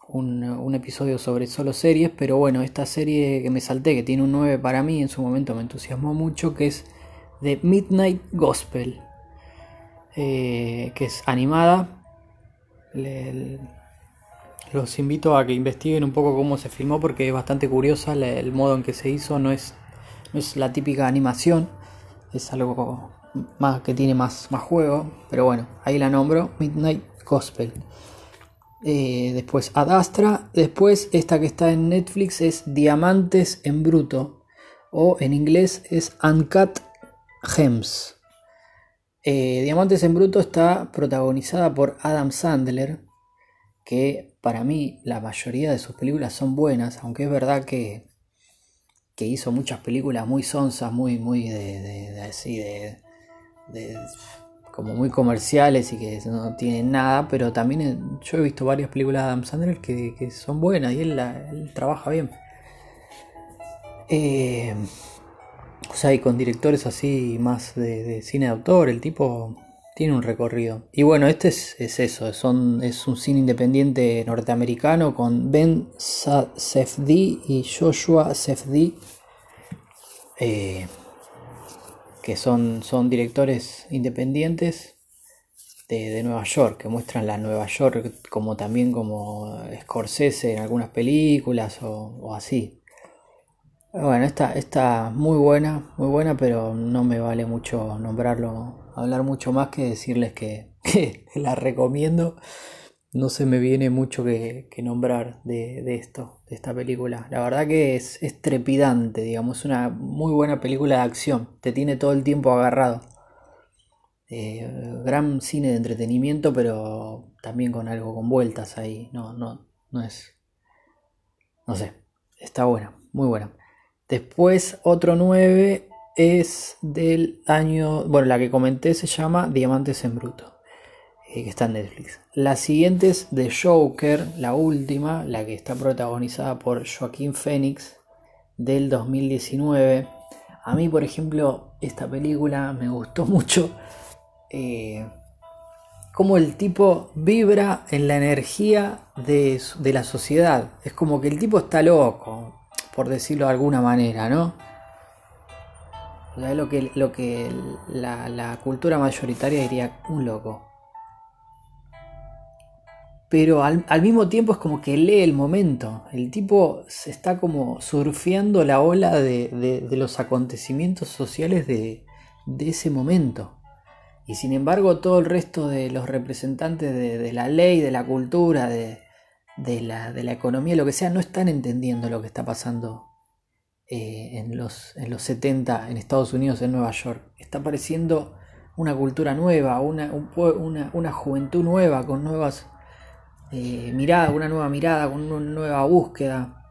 un, episodio sobre solo series, pero bueno, esta serie que me salté, que tiene un 9 para mí, en su momento me entusiasmó mucho, que es The Midnight Gospel, eh, que es animada. los invito a que investiguen un poco cómo se filmó porque es bastante curiosa el modo en que se hizo, no es, no es la típica animación, es algo más que tiene más, más juego, pero bueno, ahí la nombro, Midnight Gospel. Eh, después Adastra. Después esta que está en Netflix es Diamantes en Bruto. O en inglés es Uncut Gems. Eh, Diamantes en Bruto está protagonizada por Adam Sandler. Que para mí la mayoría de sus películas son buenas. Aunque es verdad que, que hizo muchas películas muy sonsas, muy, muy de, así de como muy comerciales y que no tienen nada, pero también yo he visto varias películas de Adam Sandler que, son buenas y él, trabaja bien. Eh, o sea, y con directores así más de, cine de autor, el tipo tiene un recorrido. Y bueno, este es, eso, son, es un cine independiente norteamericano con Ben Safdie y Joshua Safdie. Eh, que son, son directores independientes de, Nueva York, que muestran la Nueva York como también como Scorsese en algunas películas o, así. Bueno, esta está muy buena, muy buena, pero no me vale mucho nombrarlo, hablar mucho más que decirles que <laughs> la recomiendo no se me viene mucho que, nombrar de, esto, de esta película. La verdad que es, es trepidante, digamos, es una muy buena película de acción, te tiene todo el tiempo agarrado. Eh, gran cine de entretenimiento, pero también con algo con vueltas ahí. No, no, no es. No sé, está buena, muy buena. Después, otro 9 es del año. Bueno, la que comenté se llama Diamantes en Bruto. Eh, que está en Netflix. La siguiente es The Joker, la última, la que está protagonizada por Joaquín Phoenix del 2019. A mí, por ejemplo, esta película me gustó <laughs> mucho. Eh, como el tipo vibra en la energía de, la sociedad. Es como que el tipo está loco, por decirlo de alguna manera, ¿no? lo que, lo que la cultura mayoritaria diría un loco pero al, mismo tiempo es como que lee el momento. El tipo se está como surfeando la ola de, los acontecimientos sociales de, ese momento. Y sin embargo todo el resto de los representantes de, la ley, de la cultura, de, la, economía, lo que sea, no están entendiendo lo que está pasando eh, en, los, en los 70 en Estados Unidos, en Nueva York. Está apareciendo una cultura nueva, una, una juventud nueva, con nuevas eh, mirada, una nueva mirada, una nueva búsqueda.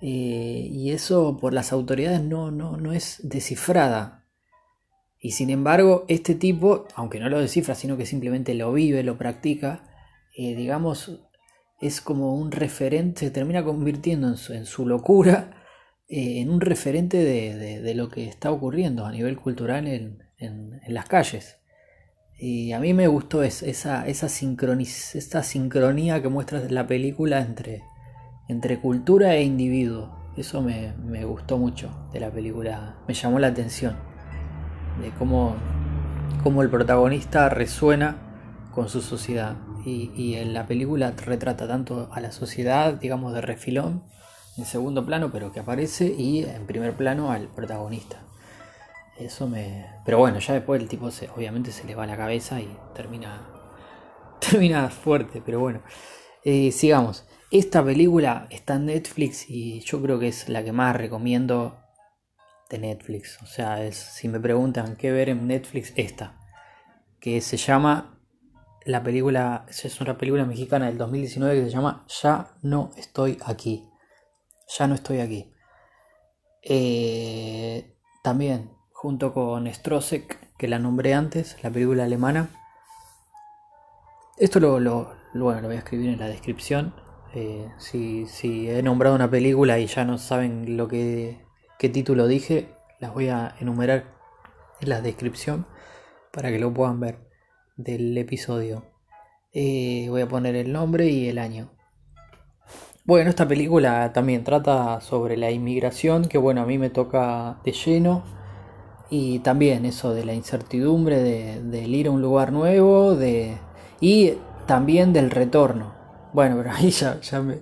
Eh, y eso por las autoridades no, no, no es descifrada. Y sin embargo, este tipo, aunque no lo descifra, sino que simplemente lo vive, lo practica, eh, digamos, es como un referente, se termina convirtiendo en su, locura en un referente de, lo que está ocurriendo a nivel cultural en, las calles. Y a mí me gustó esa, esa, sincronía que muestra la película entre, entre cultura e individuo. Eso me, gustó mucho de la película, me llamó la atención, de cómo, cómo el protagonista resuena con su sociedad. Y, y, en la película retrata tanto a la sociedad, digamos, de refilón, en segundo plano, pero que aparece, y en primer plano al protagonista. Eso me. Pero bueno, ya después el tipo se, obviamente se le va la cabeza y termina. <laughs> termina fuerte, pero bueno. Eh, sigamos. Esta película está en Netflix y yo creo que es la que más recomiendo de Netflix. O sea, es, si me preguntan qué ver en Netflix, esta. Que se llama. La película. Es una película mexicana del 2019 que se llama Ya no estoy aquí. Ya no estoy aquí. Eh, también, junto con Strosek, que la nombré antes, la película alemana. Esto lo, lo, bueno, lo voy a escribir en la descripción eh, si, he nombrado una película y ya no saben lo que qué título dije, las voy a enumerar en la descripción para que lo puedan ver del episodio. Eh, voy a poner el nombre y el año. Bueno, esta película también trata sobre la inmigración, que bueno, a mí me toca de lleno. Y también eso de la incertidumbre de, del ir a un lugar nuevo de, y también del retorno. Bueno, pero ahí ya, ya, me,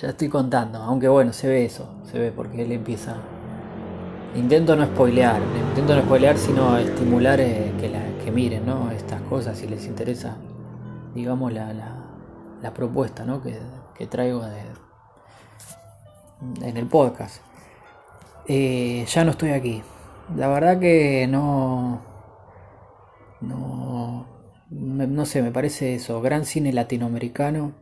ya estoy contando, aunque bueno, se ve eso, se ve porque él empieza... Intento no spoilear, intento no spoilear, sino estimular eh, que, la, que miren ¿no? estas cosas si les interesa, digamos, la, la, propuesta ¿no? que, que traigo de, en el podcast. Eh, ya no estoy aquí. La verdad que no... No... No sé, me parece eso, gran cine latinoamericano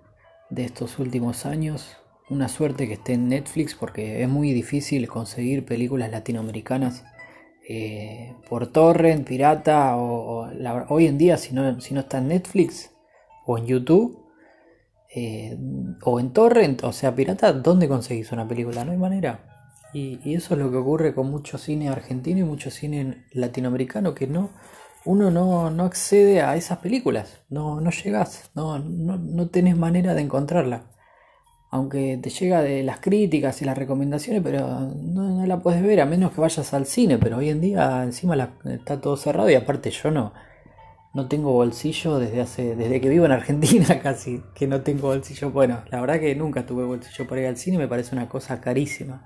de estos últimos años. Una suerte que esté en Netflix porque es muy difícil conseguir películas latinoamericanas eh, por torrent, pirata o, hoy en día si no, si no está en Netflix o en YouTube eh, o en torrent, o sea pirata, ¿dónde conseguís una película? No hay manera. Y, y, eso es lo que ocurre con mucho cine argentino y mucho cine latinoamericano que no uno no, no accede a esas películas, no, no llegas, no, no, no tenés manera de encontrarla. Aunque te llega de las críticas y las recomendaciones, pero no, la puedes ver a menos que vayas al cine. Pero hoy en día encima está todo cerrado y aparte yo no, no tengo bolsillo desde hace desde que vivo en Argentina <laughs> casi que no tengo bolsillo. Bueno, la verdad que nunca tuve bolsillo para ir al cine, me parece una cosa carísima.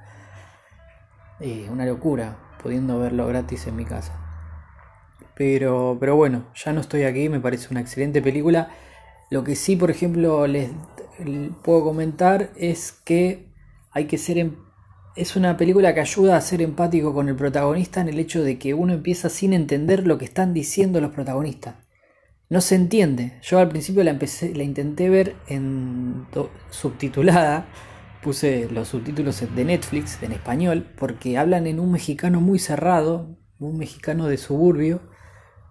Y una locura pudiendo verlo gratis en mi casa. Pero, pero bueno, ya no estoy aquí, me parece una excelente película. Lo que sí, por ejemplo, les puedo comentar es que hay que ser... Em, es una película que ayuda a ser empático con el protagonista en el hecho de que uno empieza sin entender lo que están diciendo los protagonistas. No se entiende. Yo al principio la, empecé, la intenté ver en subtitulada. Puse los subtítulos de Netflix en español porque hablan en un mexicano muy cerrado, un mexicano de suburbio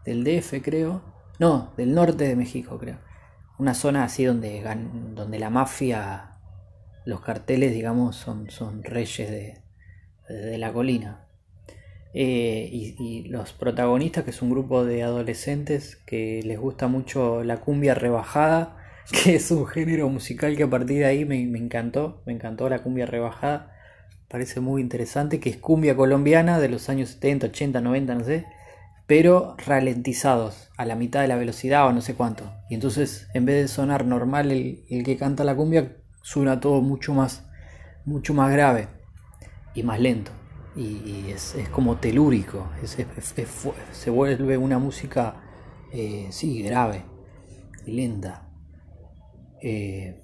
del DF, creo. No, del norte de México, creo. Una zona así donde, donde la mafia, los carteles, digamos, son, son reyes de, de la colina. Eh, y, los protagonistas, que es un grupo de adolescentes que les gusta mucho la cumbia rebajada, <laughs> que es un género musical que a partir de ahí me, me encantó, me encantó la cumbia rebajada, parece muy interesante, que es cumbia colombiana de los años 70, 80, 90, no sé, pero ralentizados a la mitad de la velocidad o no sé cuánto. Y entonces, en vez de sonar normal el, que canta la cumbia, suena todo mucho más, mucho más grave y más lento. Y, es, como telúrico, se vuelve una música, eh, sí, grave y lenta. Eh,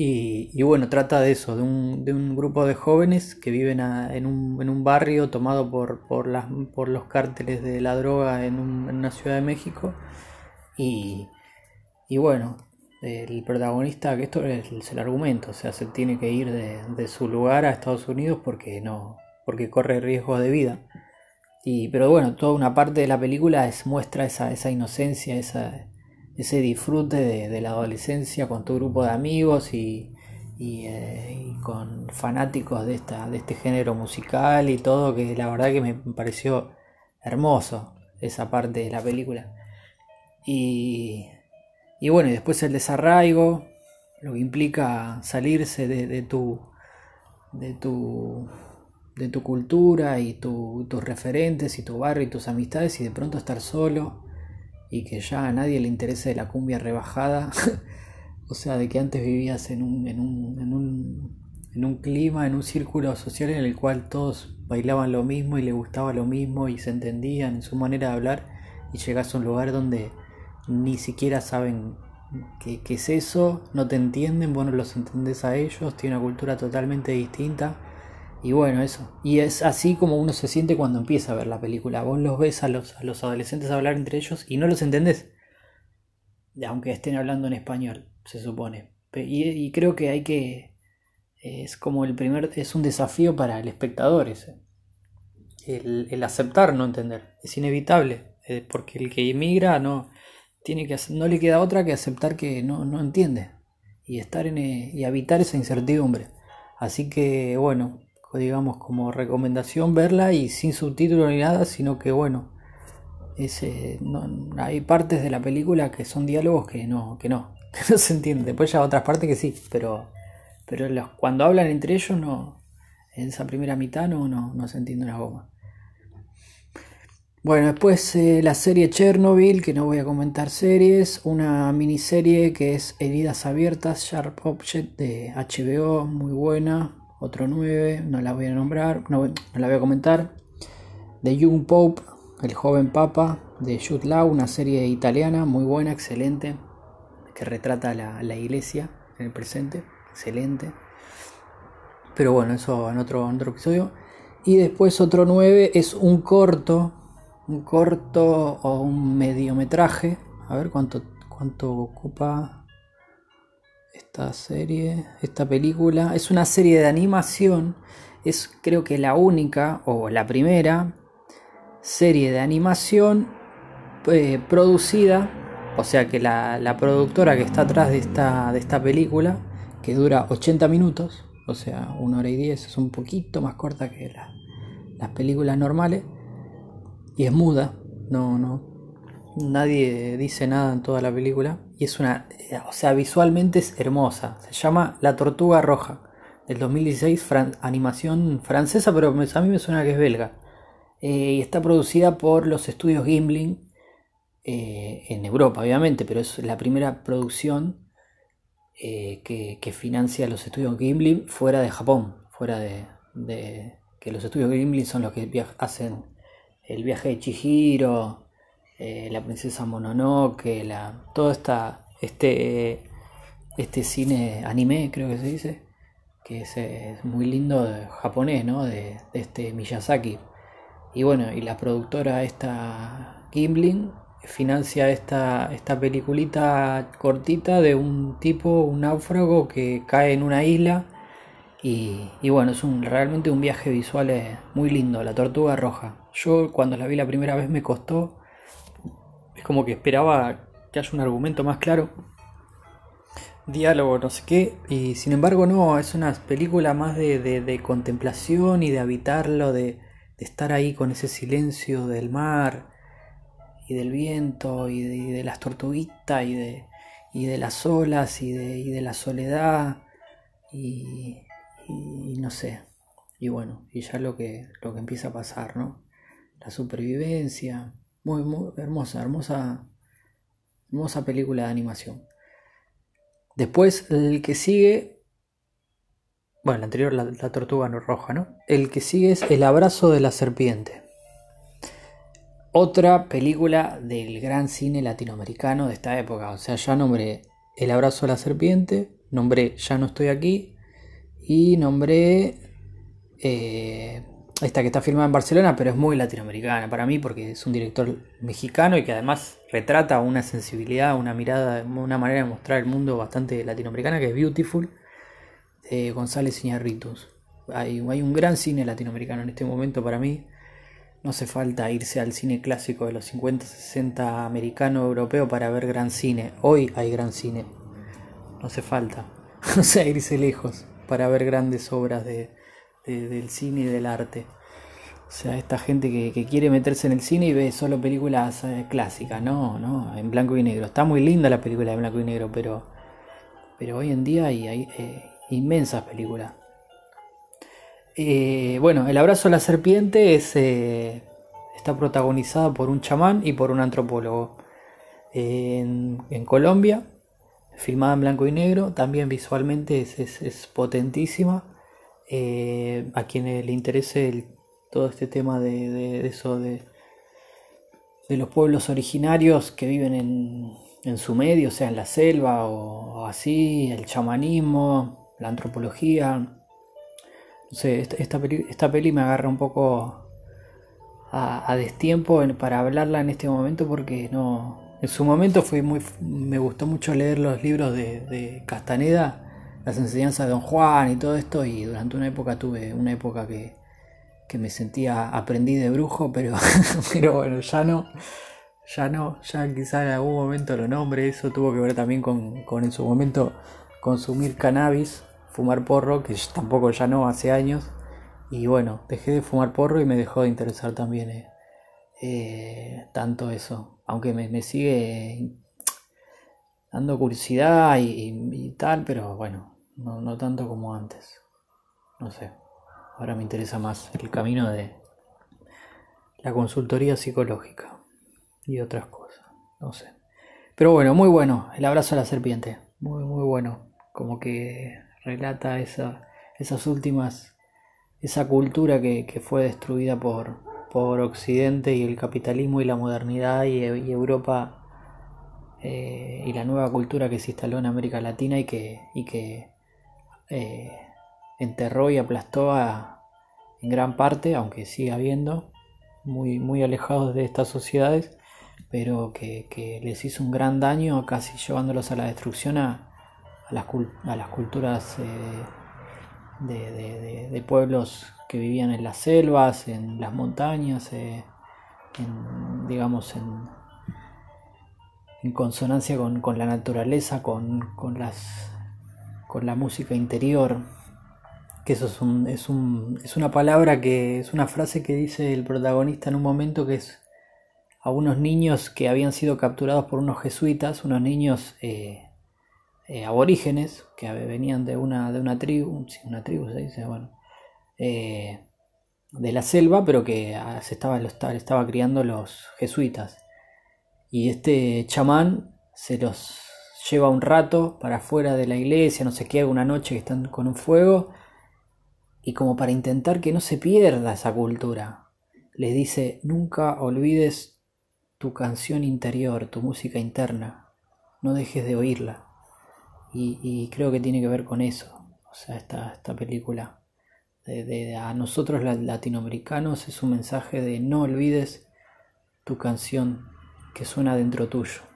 y, bueno, trata de eso, de un, de un grupo de jóvenes que viven en, un, en, un, barrio tomado por, por, las, por los cárteles de la droga en, una ciudad de México. Y, y, bueno, el protagonista, que esto es, el argumento, o sea, se tiene que ir de, de, su lugar a Estados Unidos porque no porque corre riesgo de vida. Y, pero bueno, toda una parte de la película es, muestra esa, esa inocencia, esa, ese disfrute de, la adolescencia con tu grupo de amigos y, eh, con fanáticos de, este género musical y todo, que la verdad que me pareció hermoso esa parte de la película. Y, y bueno, y después el desarraigo, lo que implica salirse de, tu de tu de tu cultura y tus referentes y tu barrio y tus amistades y de pronto estar solo y que ya a nadie le interese la cumbia rebajada <laughs> o sea de que antes vivías en un, en un, en un, en un clima en un círculo social en el cual todos bailaban lo mismo y le gustaba lo mismo y se entendían en su manera de hablar y llegas a un lugar donde ni siquiera saben qué, es eso, no te entienden, vos no los entendés a ellos, tiene una cultura totalmente distinta. Y bueno, eso. Y es así como uno se siente cuando empieza a ver la película. Vos los ves a los, a los adolescentes hablar entre ellos y no los entendés. Aunque estén hablando en español, se supone. Y, creo que hay que... Es como el primer... Es un desafío para el espectador ese. El, el aceptar no entender. Es inevitable. Eh, porque el que emigra no tiene que no le queda otra que aceptar que no, no entiende y estar en eh, y habitar esa incertidumbre. Así que bueno, digamos como recomendación verla y sin subtítulo ni nada, sino que bueno, ese, no, hay partes de la película que son diálogos que no, que no, <laughs> no se entienden. Después ya otras partes que sí, pero, pero cuando hablan entre ellos no, en esa primera mitad no, no, no se entiende una goma. Bueno, después eh, la serie Chernobyl, que no voy a comentar series, una miniserie que es Heridas Abiertas, Sharp Object de HBO, muy buena, otro 9, no la voy a nombrar, no, la voy a comentar. The Young Pope, el joven papa, de Jude Law, una serie italiana muy buena, excelente, que retrata la, la iglesia en el presente, excelente. Pero bueno, eso en otro, en otro episodio. Y después otro 9 es un corto un corto o un mediometraje. A ver cuánto, cuánto ocupa esta serie, esta película. Es una serie de animación. Es creo que la única o la primera serie de animación eh, producida. O sea que la, la, productora que está atrás de esta, de esta película, que dura 80 minutos, o sea, una hora y 10, es un poquito más corta que las películas normales y es muda, no, no, nadie dice nada en toda la película y es una, o sea, visualmente es hermosa. Se llama La Tortuga Roja del 2016, animación francesa, pero a mí me suena que es belga. Eh, y está producida por los estudios Gimli eh, en Europa, obviamente, pero es la primera producción eh, que, financia los estudios Gimli fuera de Japón, fuera de, que los estudios Gimli son los que hacen el viaje de Chihiro, eh, la princesa Mononoke, la, todo esta, este, este cine anime, creo que se dice, que es, muy lindo de, japonés, ¿no? De, este Miyazaki. Y bueno, y la productora esta Gimlin financia esta, esta peliculita cortita de un tipo, un náufrago que cae en una isla. Y, y bueno, es un, realmente un viaje visual eh, muy lindo, la tortuga roja. Yo cuando la vi la primera vez me costó, es como que esperaba que haya un argumento más claro, diálogo, no sé qué, y sin embargo no, es una película más de, contemplación y de habitarlo, de, estar ahí con ese silencio del mar y del viento y de, las tortuguitas y de, y de las olas y de, y de la soledad y, y, no sé, y bueno, y ya lo que, lo que empieza a pasar, ¿no? la supervivencia. Muy, hermosa, hermosa, hermosa película de animación. Después, el que sigue. Bueno, el anterior, la, tortuga roja, ¿no? El que sigue es El abrazo de la serpiente. Otra película del gran cine latinoamericano de esta época. O sea, ya nombré El abrazo de la serpiente, nombré Ya no estoy aquí y nombré eh, esta que está filmada en Barcelona, pero es muy latinoamericana para mí porque es un director mexicano y que además retrata una sensibilidad, una mirada, una manera de mostrar el mundo bastante latinoamericana que es Beautiful, de González Iñárritus. Hay, hay un gran cine latinoamericano en este momento para mí. No hace falta irse al cine clásico de los 50, 60 americano, europeo para ver gran cine. Hoy hay gran cine. No hace falta. <laughs> o sea, irse lejos para ver grandes obras de, del cine y del arte. O sea, esta gente que, quiere meterse en el cine y ve solo películas eh, clásicas, no, no, en blanco y negro. Está muy linda la película de blanco y negro, pero, pero hoy en día hay, eh, inmensas películas. Eh, bueno, El abrazo a la serpiente es, está protagonizada por un chamán y por un antropólogo. En, Colombia, filmada en blanco y negro, también visualmente es, potentísima. A quienes le interese todo este tema de, eso de, de, los pueblos originarios que viven en, en, su medio, sea, en la selva o, así, el chamanismo, la antropología. No sé, esta, peli, me agarra un poco a, destiempo para hablarla en este momento porque no. En su momento fue muy, me gustó mucho leer los libros de, de Castaneda, las enseñanzas de Don Juan y todo esto, y durante una época tuve una época que, que me sentía aprendí de brujo, pero, <laughs> pero bueno, ya no, ya no, ya quizá en algún momento lo nombre, eso tuvo que ver también con, en su momento consumir cannabis, fumar porro, que tampoco ya no hace años, y bueno, dejé de fumar porro y me dejó de interesar también eh, eh, tanto eso, aunque me, sigue dando curiosidad y, tal, pero bueno, no, no tanto como antes, no sé. Ahora me interesa más el camino de la consultoría psicológica y otras cosas. No sé. Pero bueno, muy bueno. El abrazo a la serpiente. Muy, muy bueno. Como que relata esa, esas últimas, esa cultura que, fue destruida por, por Occidente y el capitalismo y la modernidad y, Europa eh, y la nueva cultura que se instaló en América Latina y que, y que eh, enterró y aplastó a, en gran parte, aunque siga habiendo, muy, muy alejados de estas sociedades, pero que, les hizo un gran daño, casi llevándolos a la destrucción a, las, culturas eh, de, pueblos que vivían en las selvas, en las montañas, eh, digamos, en, en consonancia con, con la naturaleza, con, con, las, con la música interior que eso es, un, es, un, es una palabra que es una frase que dice el protagonista en un momento que es a unos niños que habían sido capturados por unos jesuitas, unos niños eh, eh, aborígenes que venían de una, de una tribu, una tribu se dice, bueno, eh, de la selva, pero que ah, se estaba, lo estaba, estaba criando los jesuitas. Y este chamán se los lleva un rato para afuera de la iglesia, no sé qué, una noche que están con un fuego y como para intentar que no se pierda esa cultura, les dice, nunca olvides tu canción interior, tu música interna, no dejes de oírla. Y, creo que tiene que ver con eso, o sea, esta, esta película. De, a nosotros latinoamericanos es un mensaje de no olvides tu canción que suena dentro tuyo.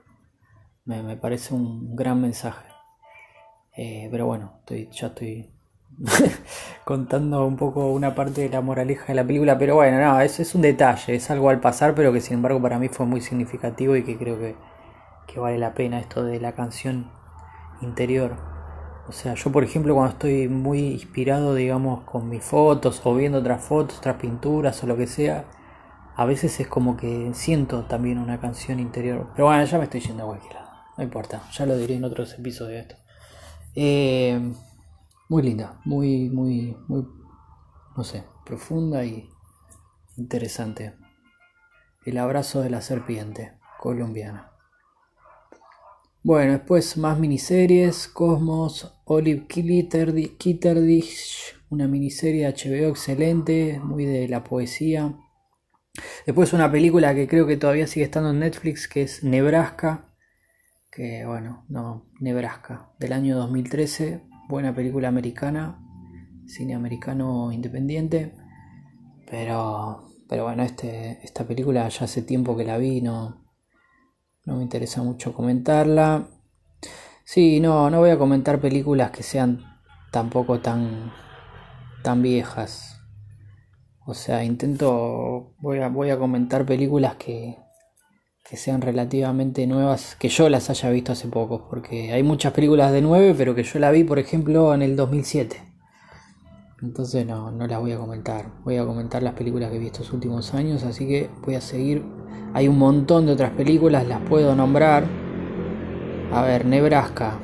Me, parece un gran mensaje. Eh, pero bueno, estoy, ya estoy <laughs> contando un poco una parte de la moraleja de la película, pero bueno, no, eso es un detalle, es algo al pasar, pero que sin embargo para mí fue muy significativo y que creo que, vale la pena esto de la canción interior. O sea, yo por ejemplo cuando estoy muy inspirado, digamos, con mis fotos o viendo otras fotos, otras pinturas o lo que sea, a veces es como que siento también una canción interior. Pero bueno, ya me estoy yendo a cualquier no importa, ya lo diré en otros episodios de esto. Eh, muy linda, muy, muy, muy, no sé, profunda y interesante. El abrazo de la serpiente, colombiana. Bueno, después más miniseries, Cosmos, Olive Kitterdich, una miniserie HBO excelente, muy de la poesía. Después una película que creo que todavía sigue estando en Netflix, que es Nebraska, que bueno, no, Nebraska, del año 2013, buena película americana, cine americano independiente, pero, pero bueno, este, esta película ya hace tiempo que la vi, no, no me interesa mucho comentarla. Sí, no, no voy a comentar películas que sean tampoco tan, tan viejas. O sea, intento, voy a, voy a comentar películas que, que sean relativamente nuevas, que yo las haya visto hace poco, porque hay muchas películas de 9, pero que yo la vi, por ejemplo, en el 2007. Entonces no, no las voy a comentar. Voy a comentar las películas que vi estos últimos años, así que voy a seguir. Hay un montón de otras películas, las puedo nombrar. A ver, Nebraska.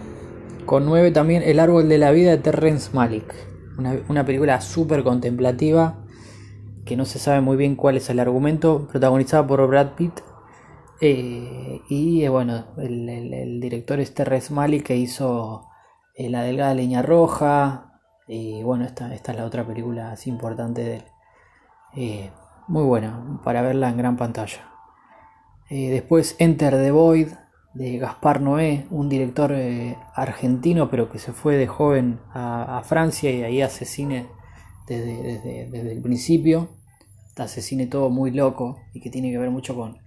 Con 9 también El árbol de la vida de Terrence Malick. Una, una película súper contemplativa que no se sabe muy bien cuál es el argumento, protagonizada por Brad Pitt. Eh, y eh, bueno, el, director es Terrence Malick que hizo eh, La Delgada Leña Roja. Y bueno, esta, esta es la otra película así importante de él. muy buena para verla en gran pantalla. después Enter the Void de Gaspar Noé, un director argentino pero que se fue de joven a, Francia y ahí hace cine desde, desde el principio asesine todo muy loco y que tiene que ver mucho con,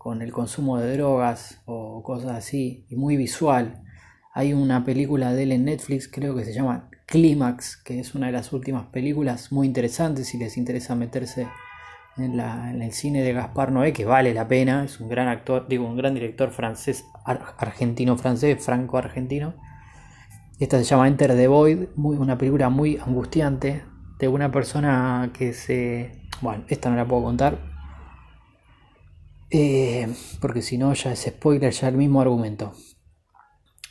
con el consumo de drogas o cosas así, y muy visual. Hay una película de él en Netflix, creo que se llama Clímax, que es una de las últimas películas muy interesantes si les interesa meterse en, la, en, el cine de Gaspar Noé, que vale la pena, es un gran actor, digo, un gran director francés, argentino-francés, franco-argentino. Esta se llama Enter the Void, muy, una película muy angustiante de una persona que se bueno, esta no la puedo contar. Eh, porque si no, ya es spoiler, ya el mismo argumento.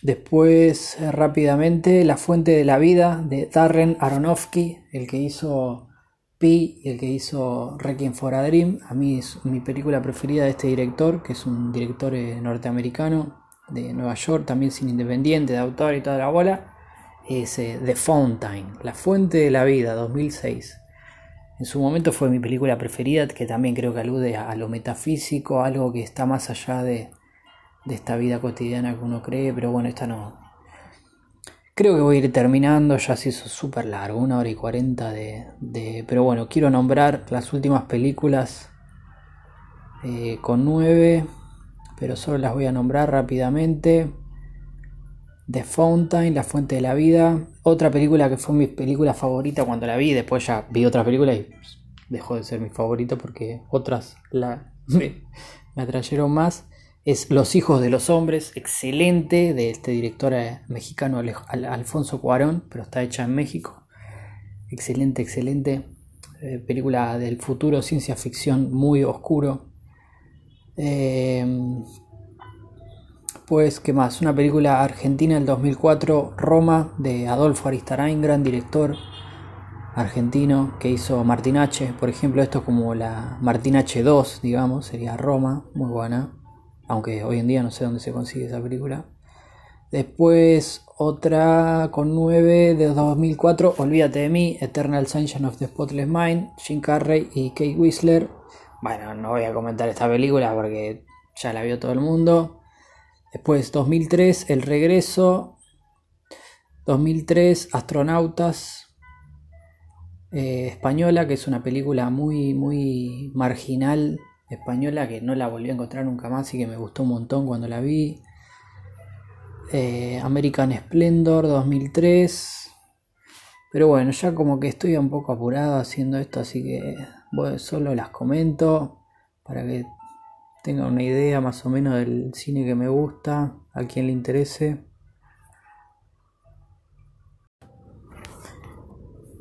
Después, eh, rápidamente, La Fuente de la Vida de Darren Aronofsky, el que hizo Pi y el que hizo Requiem for a Dream. A mí es mi película preferida de este director, que es un director eh, norteamericano de Nueva York, también sin independiente, de autor y toda la bola. Es The Fountain, La Fuente de la Vida, 2006. En su momento fue mi película preferida, que también creo que alude a, lo metafísico, algo que está más allá de, esta vida cotidiana que uno cree, pero bueno, esta no. Creo que voy a ir terminando, ya se hizo súper largo, una hora y cuarenta de, Pero bueno, quiero nombrar las últimas películas eh, con nueve, pero solo las voy a nombrar rápidamente. The Fountain, La Fuente de la Vida. Otra película que fue mi película favorita cuando la vi. Después ya vi otra película y dejó de ser mi favorita porque otras la, <laughs> me, atrayeron más. Es Los Hijos de los Hombres, excelente, de este director eh, mexicano Alfonso Cuarón, pero está hecha en México. Excelente, excelente. Eh, película del futuro, ciencia ficción muy oscuro. Eh, pues, ¿qué más? Una película argentina del 2004, Roma, de Adolfo Aristarain, gran director argentino que hizo Martinache, por ejemplo, esto es como la Martinache 2, digamos, sería Roma, muy buena, aunque hoy en día no sé dónde se consigue esa película. Después otra con 9 de 2004, Olvídate de mí, Eternal Sunshine of the Spotless Mind, Jim Carrey y Kate Whistler. Bueno, no voy a comentar esta película porque ya la vio todo el mundo. Después 2003, El Regreso. 2003, Astronautas. Eh, española, que es una película muy, muy marginal española que no la volví a encontrar nunca más y que me gustó un montón cuando la vi. Eh, American Splendor 2003. Pero bueno, ya como que estoy un poco apurado haciendo esto, así que solo las comento para que tenga una idea más o menos del cine que me gusta, a quien le interese.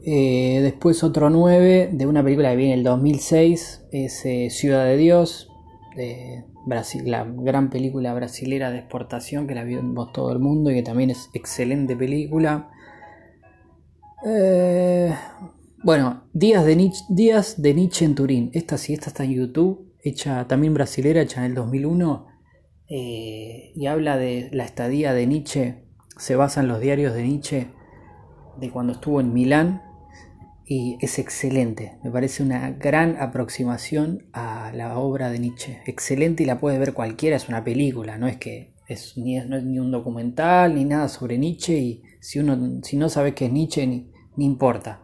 Eh, después otro 9 de una película que viene en el 2006, es eh, Ciudad de Dios, de Brasil, la gran película brasilera de exportación que la vimos todo el mundo y que también es excelente película. Eh, bueno, Días de, Nietzsche, Días de Nietzsche en Turín. Esta sí, esta está en YouTube hecha también brasilera, hecha en el 2001, eh, y habla de la estadía de Nietzsche, se basa en los diarios de Nietzsche de cuando estuvo en Milán, y es excelente, me parece una gran aproximación a la obra de Nietzsche, excelente y la puede ver cualquiera, es una película, no es que es ni, no es ni un documental ni nada sobre Nietzsche y si uno si no sabe qué es Nietzsche ni, ni importa.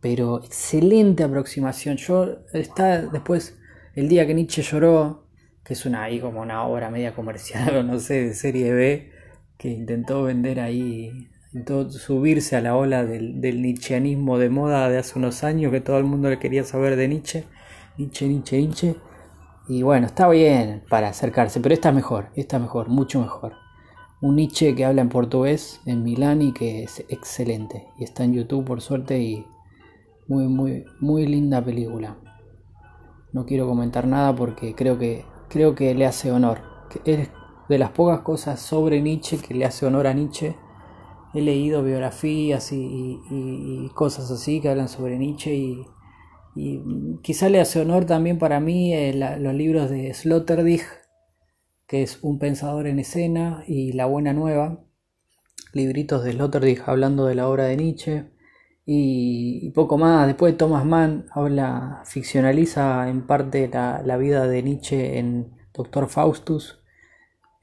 Pero excelente aproximación. Yo está después el día que Nietzsche lloró, que es una ahí como una obra media comercial <laughs> o no sé, de serie B, que intentó vender ahí, intentó subirse a la ola del, del nietzscheanismo de moda de hace unos años, que todo el mundo le quería saber de Nietzsche, Nietzsche, Nietzsche, Nietzsche. Y bueno, está bien para acercarse, pero esta es mejor, esta es mejor, mucho mejor. Un Nietzsche que habla en portugués en Milán y que es excelente. Y está en YouTube por suerte y muy, muy, muy linda película. No quiero comentar nada porque creo que, creo que le hace honor. Es de las pocas cosas sobre Nietzsche que le hace honor a Nietzsche. He leído biografías y, cosas así que hablan sobre Nietzsche y, y quizá le hace honor también para mí eh, los libros de Sloterdijk, que es un pensador en escena, y La Buena Nueva, libritos de Sloterdijk hablando de la obra de Nietzsche, y, poco más. Después Thomas Mann habla, ficcionaliza en parte la, vida de Nietzsche en Doctor Faustus.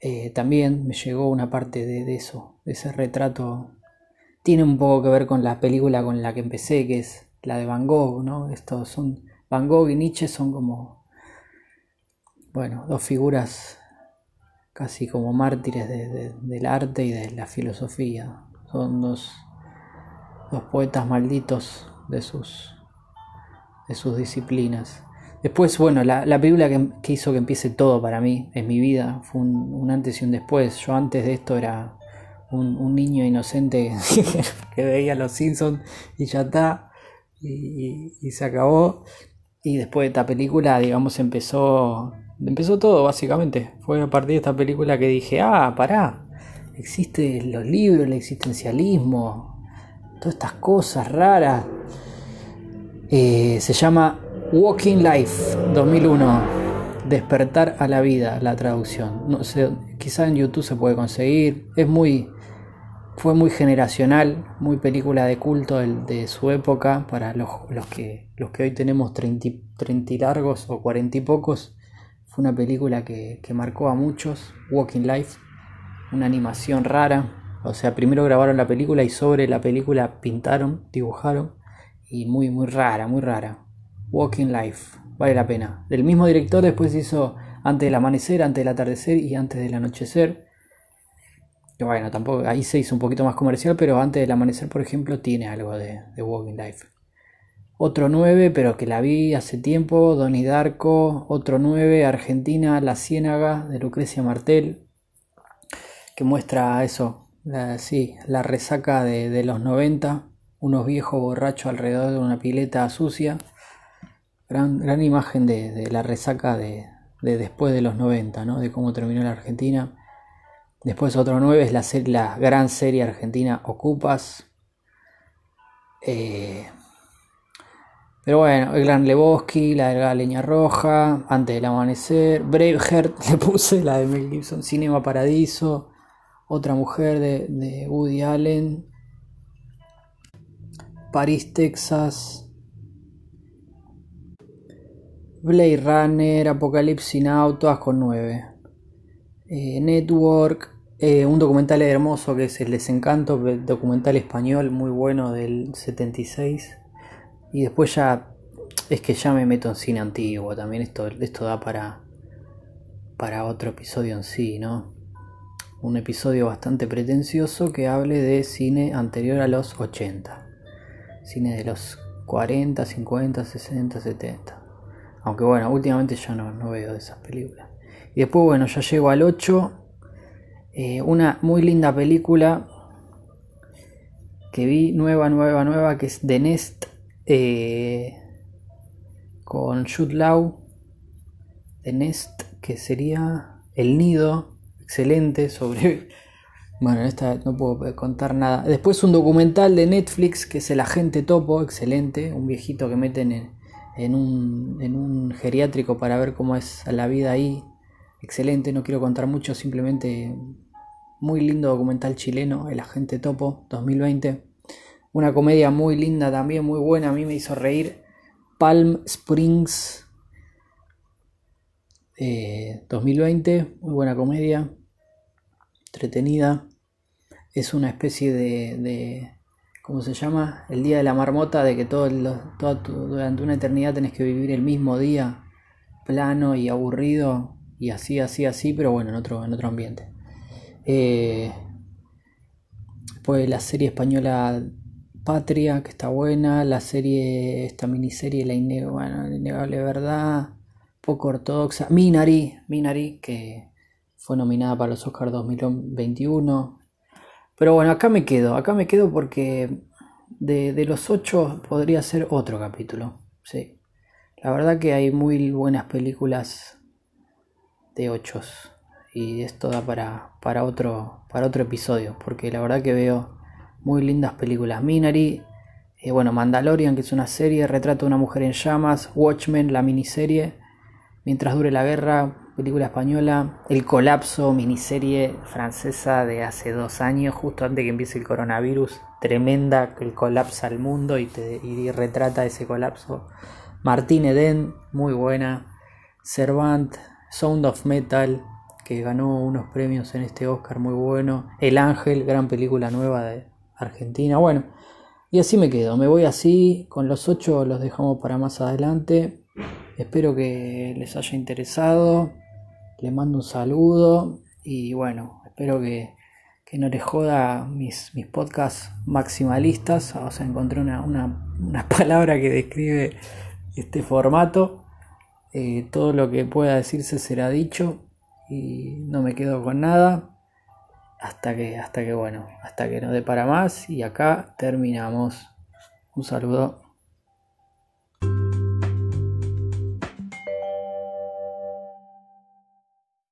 Eh, también me llegó una parte de, de eso, de ese retrato. Tiene un poco que ver con la película con la que empecé, que es la de Van Gogh, ¿no? Estos son, Van Gogh y Nietzsche son como, bueno, dos figuras casi como mártires del arte y de la filosofía. Son dos, dos poetas malditos de sus, de sus disciplinas. Después, bueno, la, película que, hizo que empiece todo para mí en mi vida fue un, antes y un después. Yo antes de esto era un, un niño inocente <laughs> que veía Los Simpsons y ya está y, se acabó. Y después de esta película, digamos, empezó, empezó todo, básicamente. Fue a partir de esta película que dije, ah, pará, existen los libros, el existencialismo, todas estas cosas raras. Eh, se llama Walking Life 2001. Despertar a la vida, la traducción. No sé, quizá en YouTube se puede conseguir. Es muy, fue muy generacional, muy película de culto de, su época para los, que, los que hoy tenemos 30, y largos o 40 y pocos. Fue una película que, marcó a muchos, Walking Life, una animación rara. O sea, primero grabaron la película y sobre la película pintaron, dibujaron. Y muy, muy rara, muy rara. Walking Life, vale la pena. El mismo director después hizo Antes del amanecer, Antes del atardecer y Antes del anochecer bueno, tampoco, ahí se hizo un poquito más comercial, pero antes del amanecer, por ejemplo, tiene algo de, Walking Life. Otro 9, pero que la vi hace tiempo, Donnie Darko. Otro 9, Argentina, La Ciénaga, de Lucrecia Martel, que muestra eso, la, sí, la resaca de, los 90, unos viejos borrachos alrededor de una pileta sucia. Gran, gran imagen de, la resaca de, después de los 90, ¿no? de cómo terminó la Argentina Después otro 9 es la, la gran serie argentina Ocupas. Eh, pero bueno, el Gran Lebowski, la de la Leña Roja, Antes del Amanecer, Braveheart <laughs> le puse, la de Mel Gibson, Cinema Paradiso, Otra Mujer de, de Woody Allen, París, Texas, Blade Runner, Apocalipsis Now, todas con 9. Eh, Network, eh, un documental hermoso que es El Desencanto, documental español muy bueno del 76. Y después ya es que ya me meto en cine antiguo, también esto, esto da para, para otro episodio en sí, ¿no? Un episodio bastante pretencioso que hable de cine anterior a los 80. Cine de los 40, 50, 60, 70. Aunque bueno, últimamente ya no, no veo de esas películas. Y después, bueno, ya llego al 8 eh, una muy linda película que vi, nueva, nueva, nueva, que es The Nest, eh, con Jude Law. The Nest, que sería El Nido, excelente, sobre... <laughs> Bueno, esta no puedo contar nada. Después un documental de Netflix, que es El Agente Topo, excelente, un viejito que meten en, un, en un geriátrico para ver cómo es la vida ahí. Excelente, no quiero contar mucho, simplemente muy lindo documental chileno, El Agente Topo 2020. Una comedia muy linda también, muy buena, a mí me hizo reír. Palm Springs 2020, eh, muy buena comedia, entretenida. Es una especie de, de ¿cómo se llama? El día de la marmota, de que todo, durante una eternidad tenés que vivir el mismo día, plano y aburrido, y así, así, así, pero bueno, en otro, en otro ambiente. Eh, pues la serie española Patria, que está buena, la serie, esta miniserie La Innegable, Verdad, poco ortodoxa. Minari, Minari, que fue nominada para los Oscars 2021. Pero bueno, acá me quedo, acá me quedo porque de, los ocho podría ser otro capítulo. Sí. La verdad que hay muy buenas películas de ochos. Y esto da para, para, otro, para otro episodio. Porque la verdad que veo muy lindas películas. Minari, eh, bueno, Mandalorian, que es una serie, retrato de una mujer en llamas. Watchmen, la miniserie. Mientras dure la guerra, película española. El colapso, miniserie francesa de hace dos años, justo antes que empiece el coronavirus. Tremenda, que colapsa el mundo y, te, y retrata ese colapso. Martín Eden, muy buena. Servant, Sound of Metal, que ganó unos premios en este Oscar muy bueno. El Ángel, gran película nueva de Argentina. Bueno, y así me quedo. Me voy así. Con los ocho los dejamos para más adelante. Espero que les haya interesado. Les mando un saludo. Y bueno, espero que, que no les joda mis, mis podcasts maximalistas. O sea, encontré una, una, una <laughs> palabra que describe este formato. Eh, todo lo que pueda decirse será dicho y no me quedo con nada hasta que hasta que bueno hasta que no dé para más y acá terminamos un saludo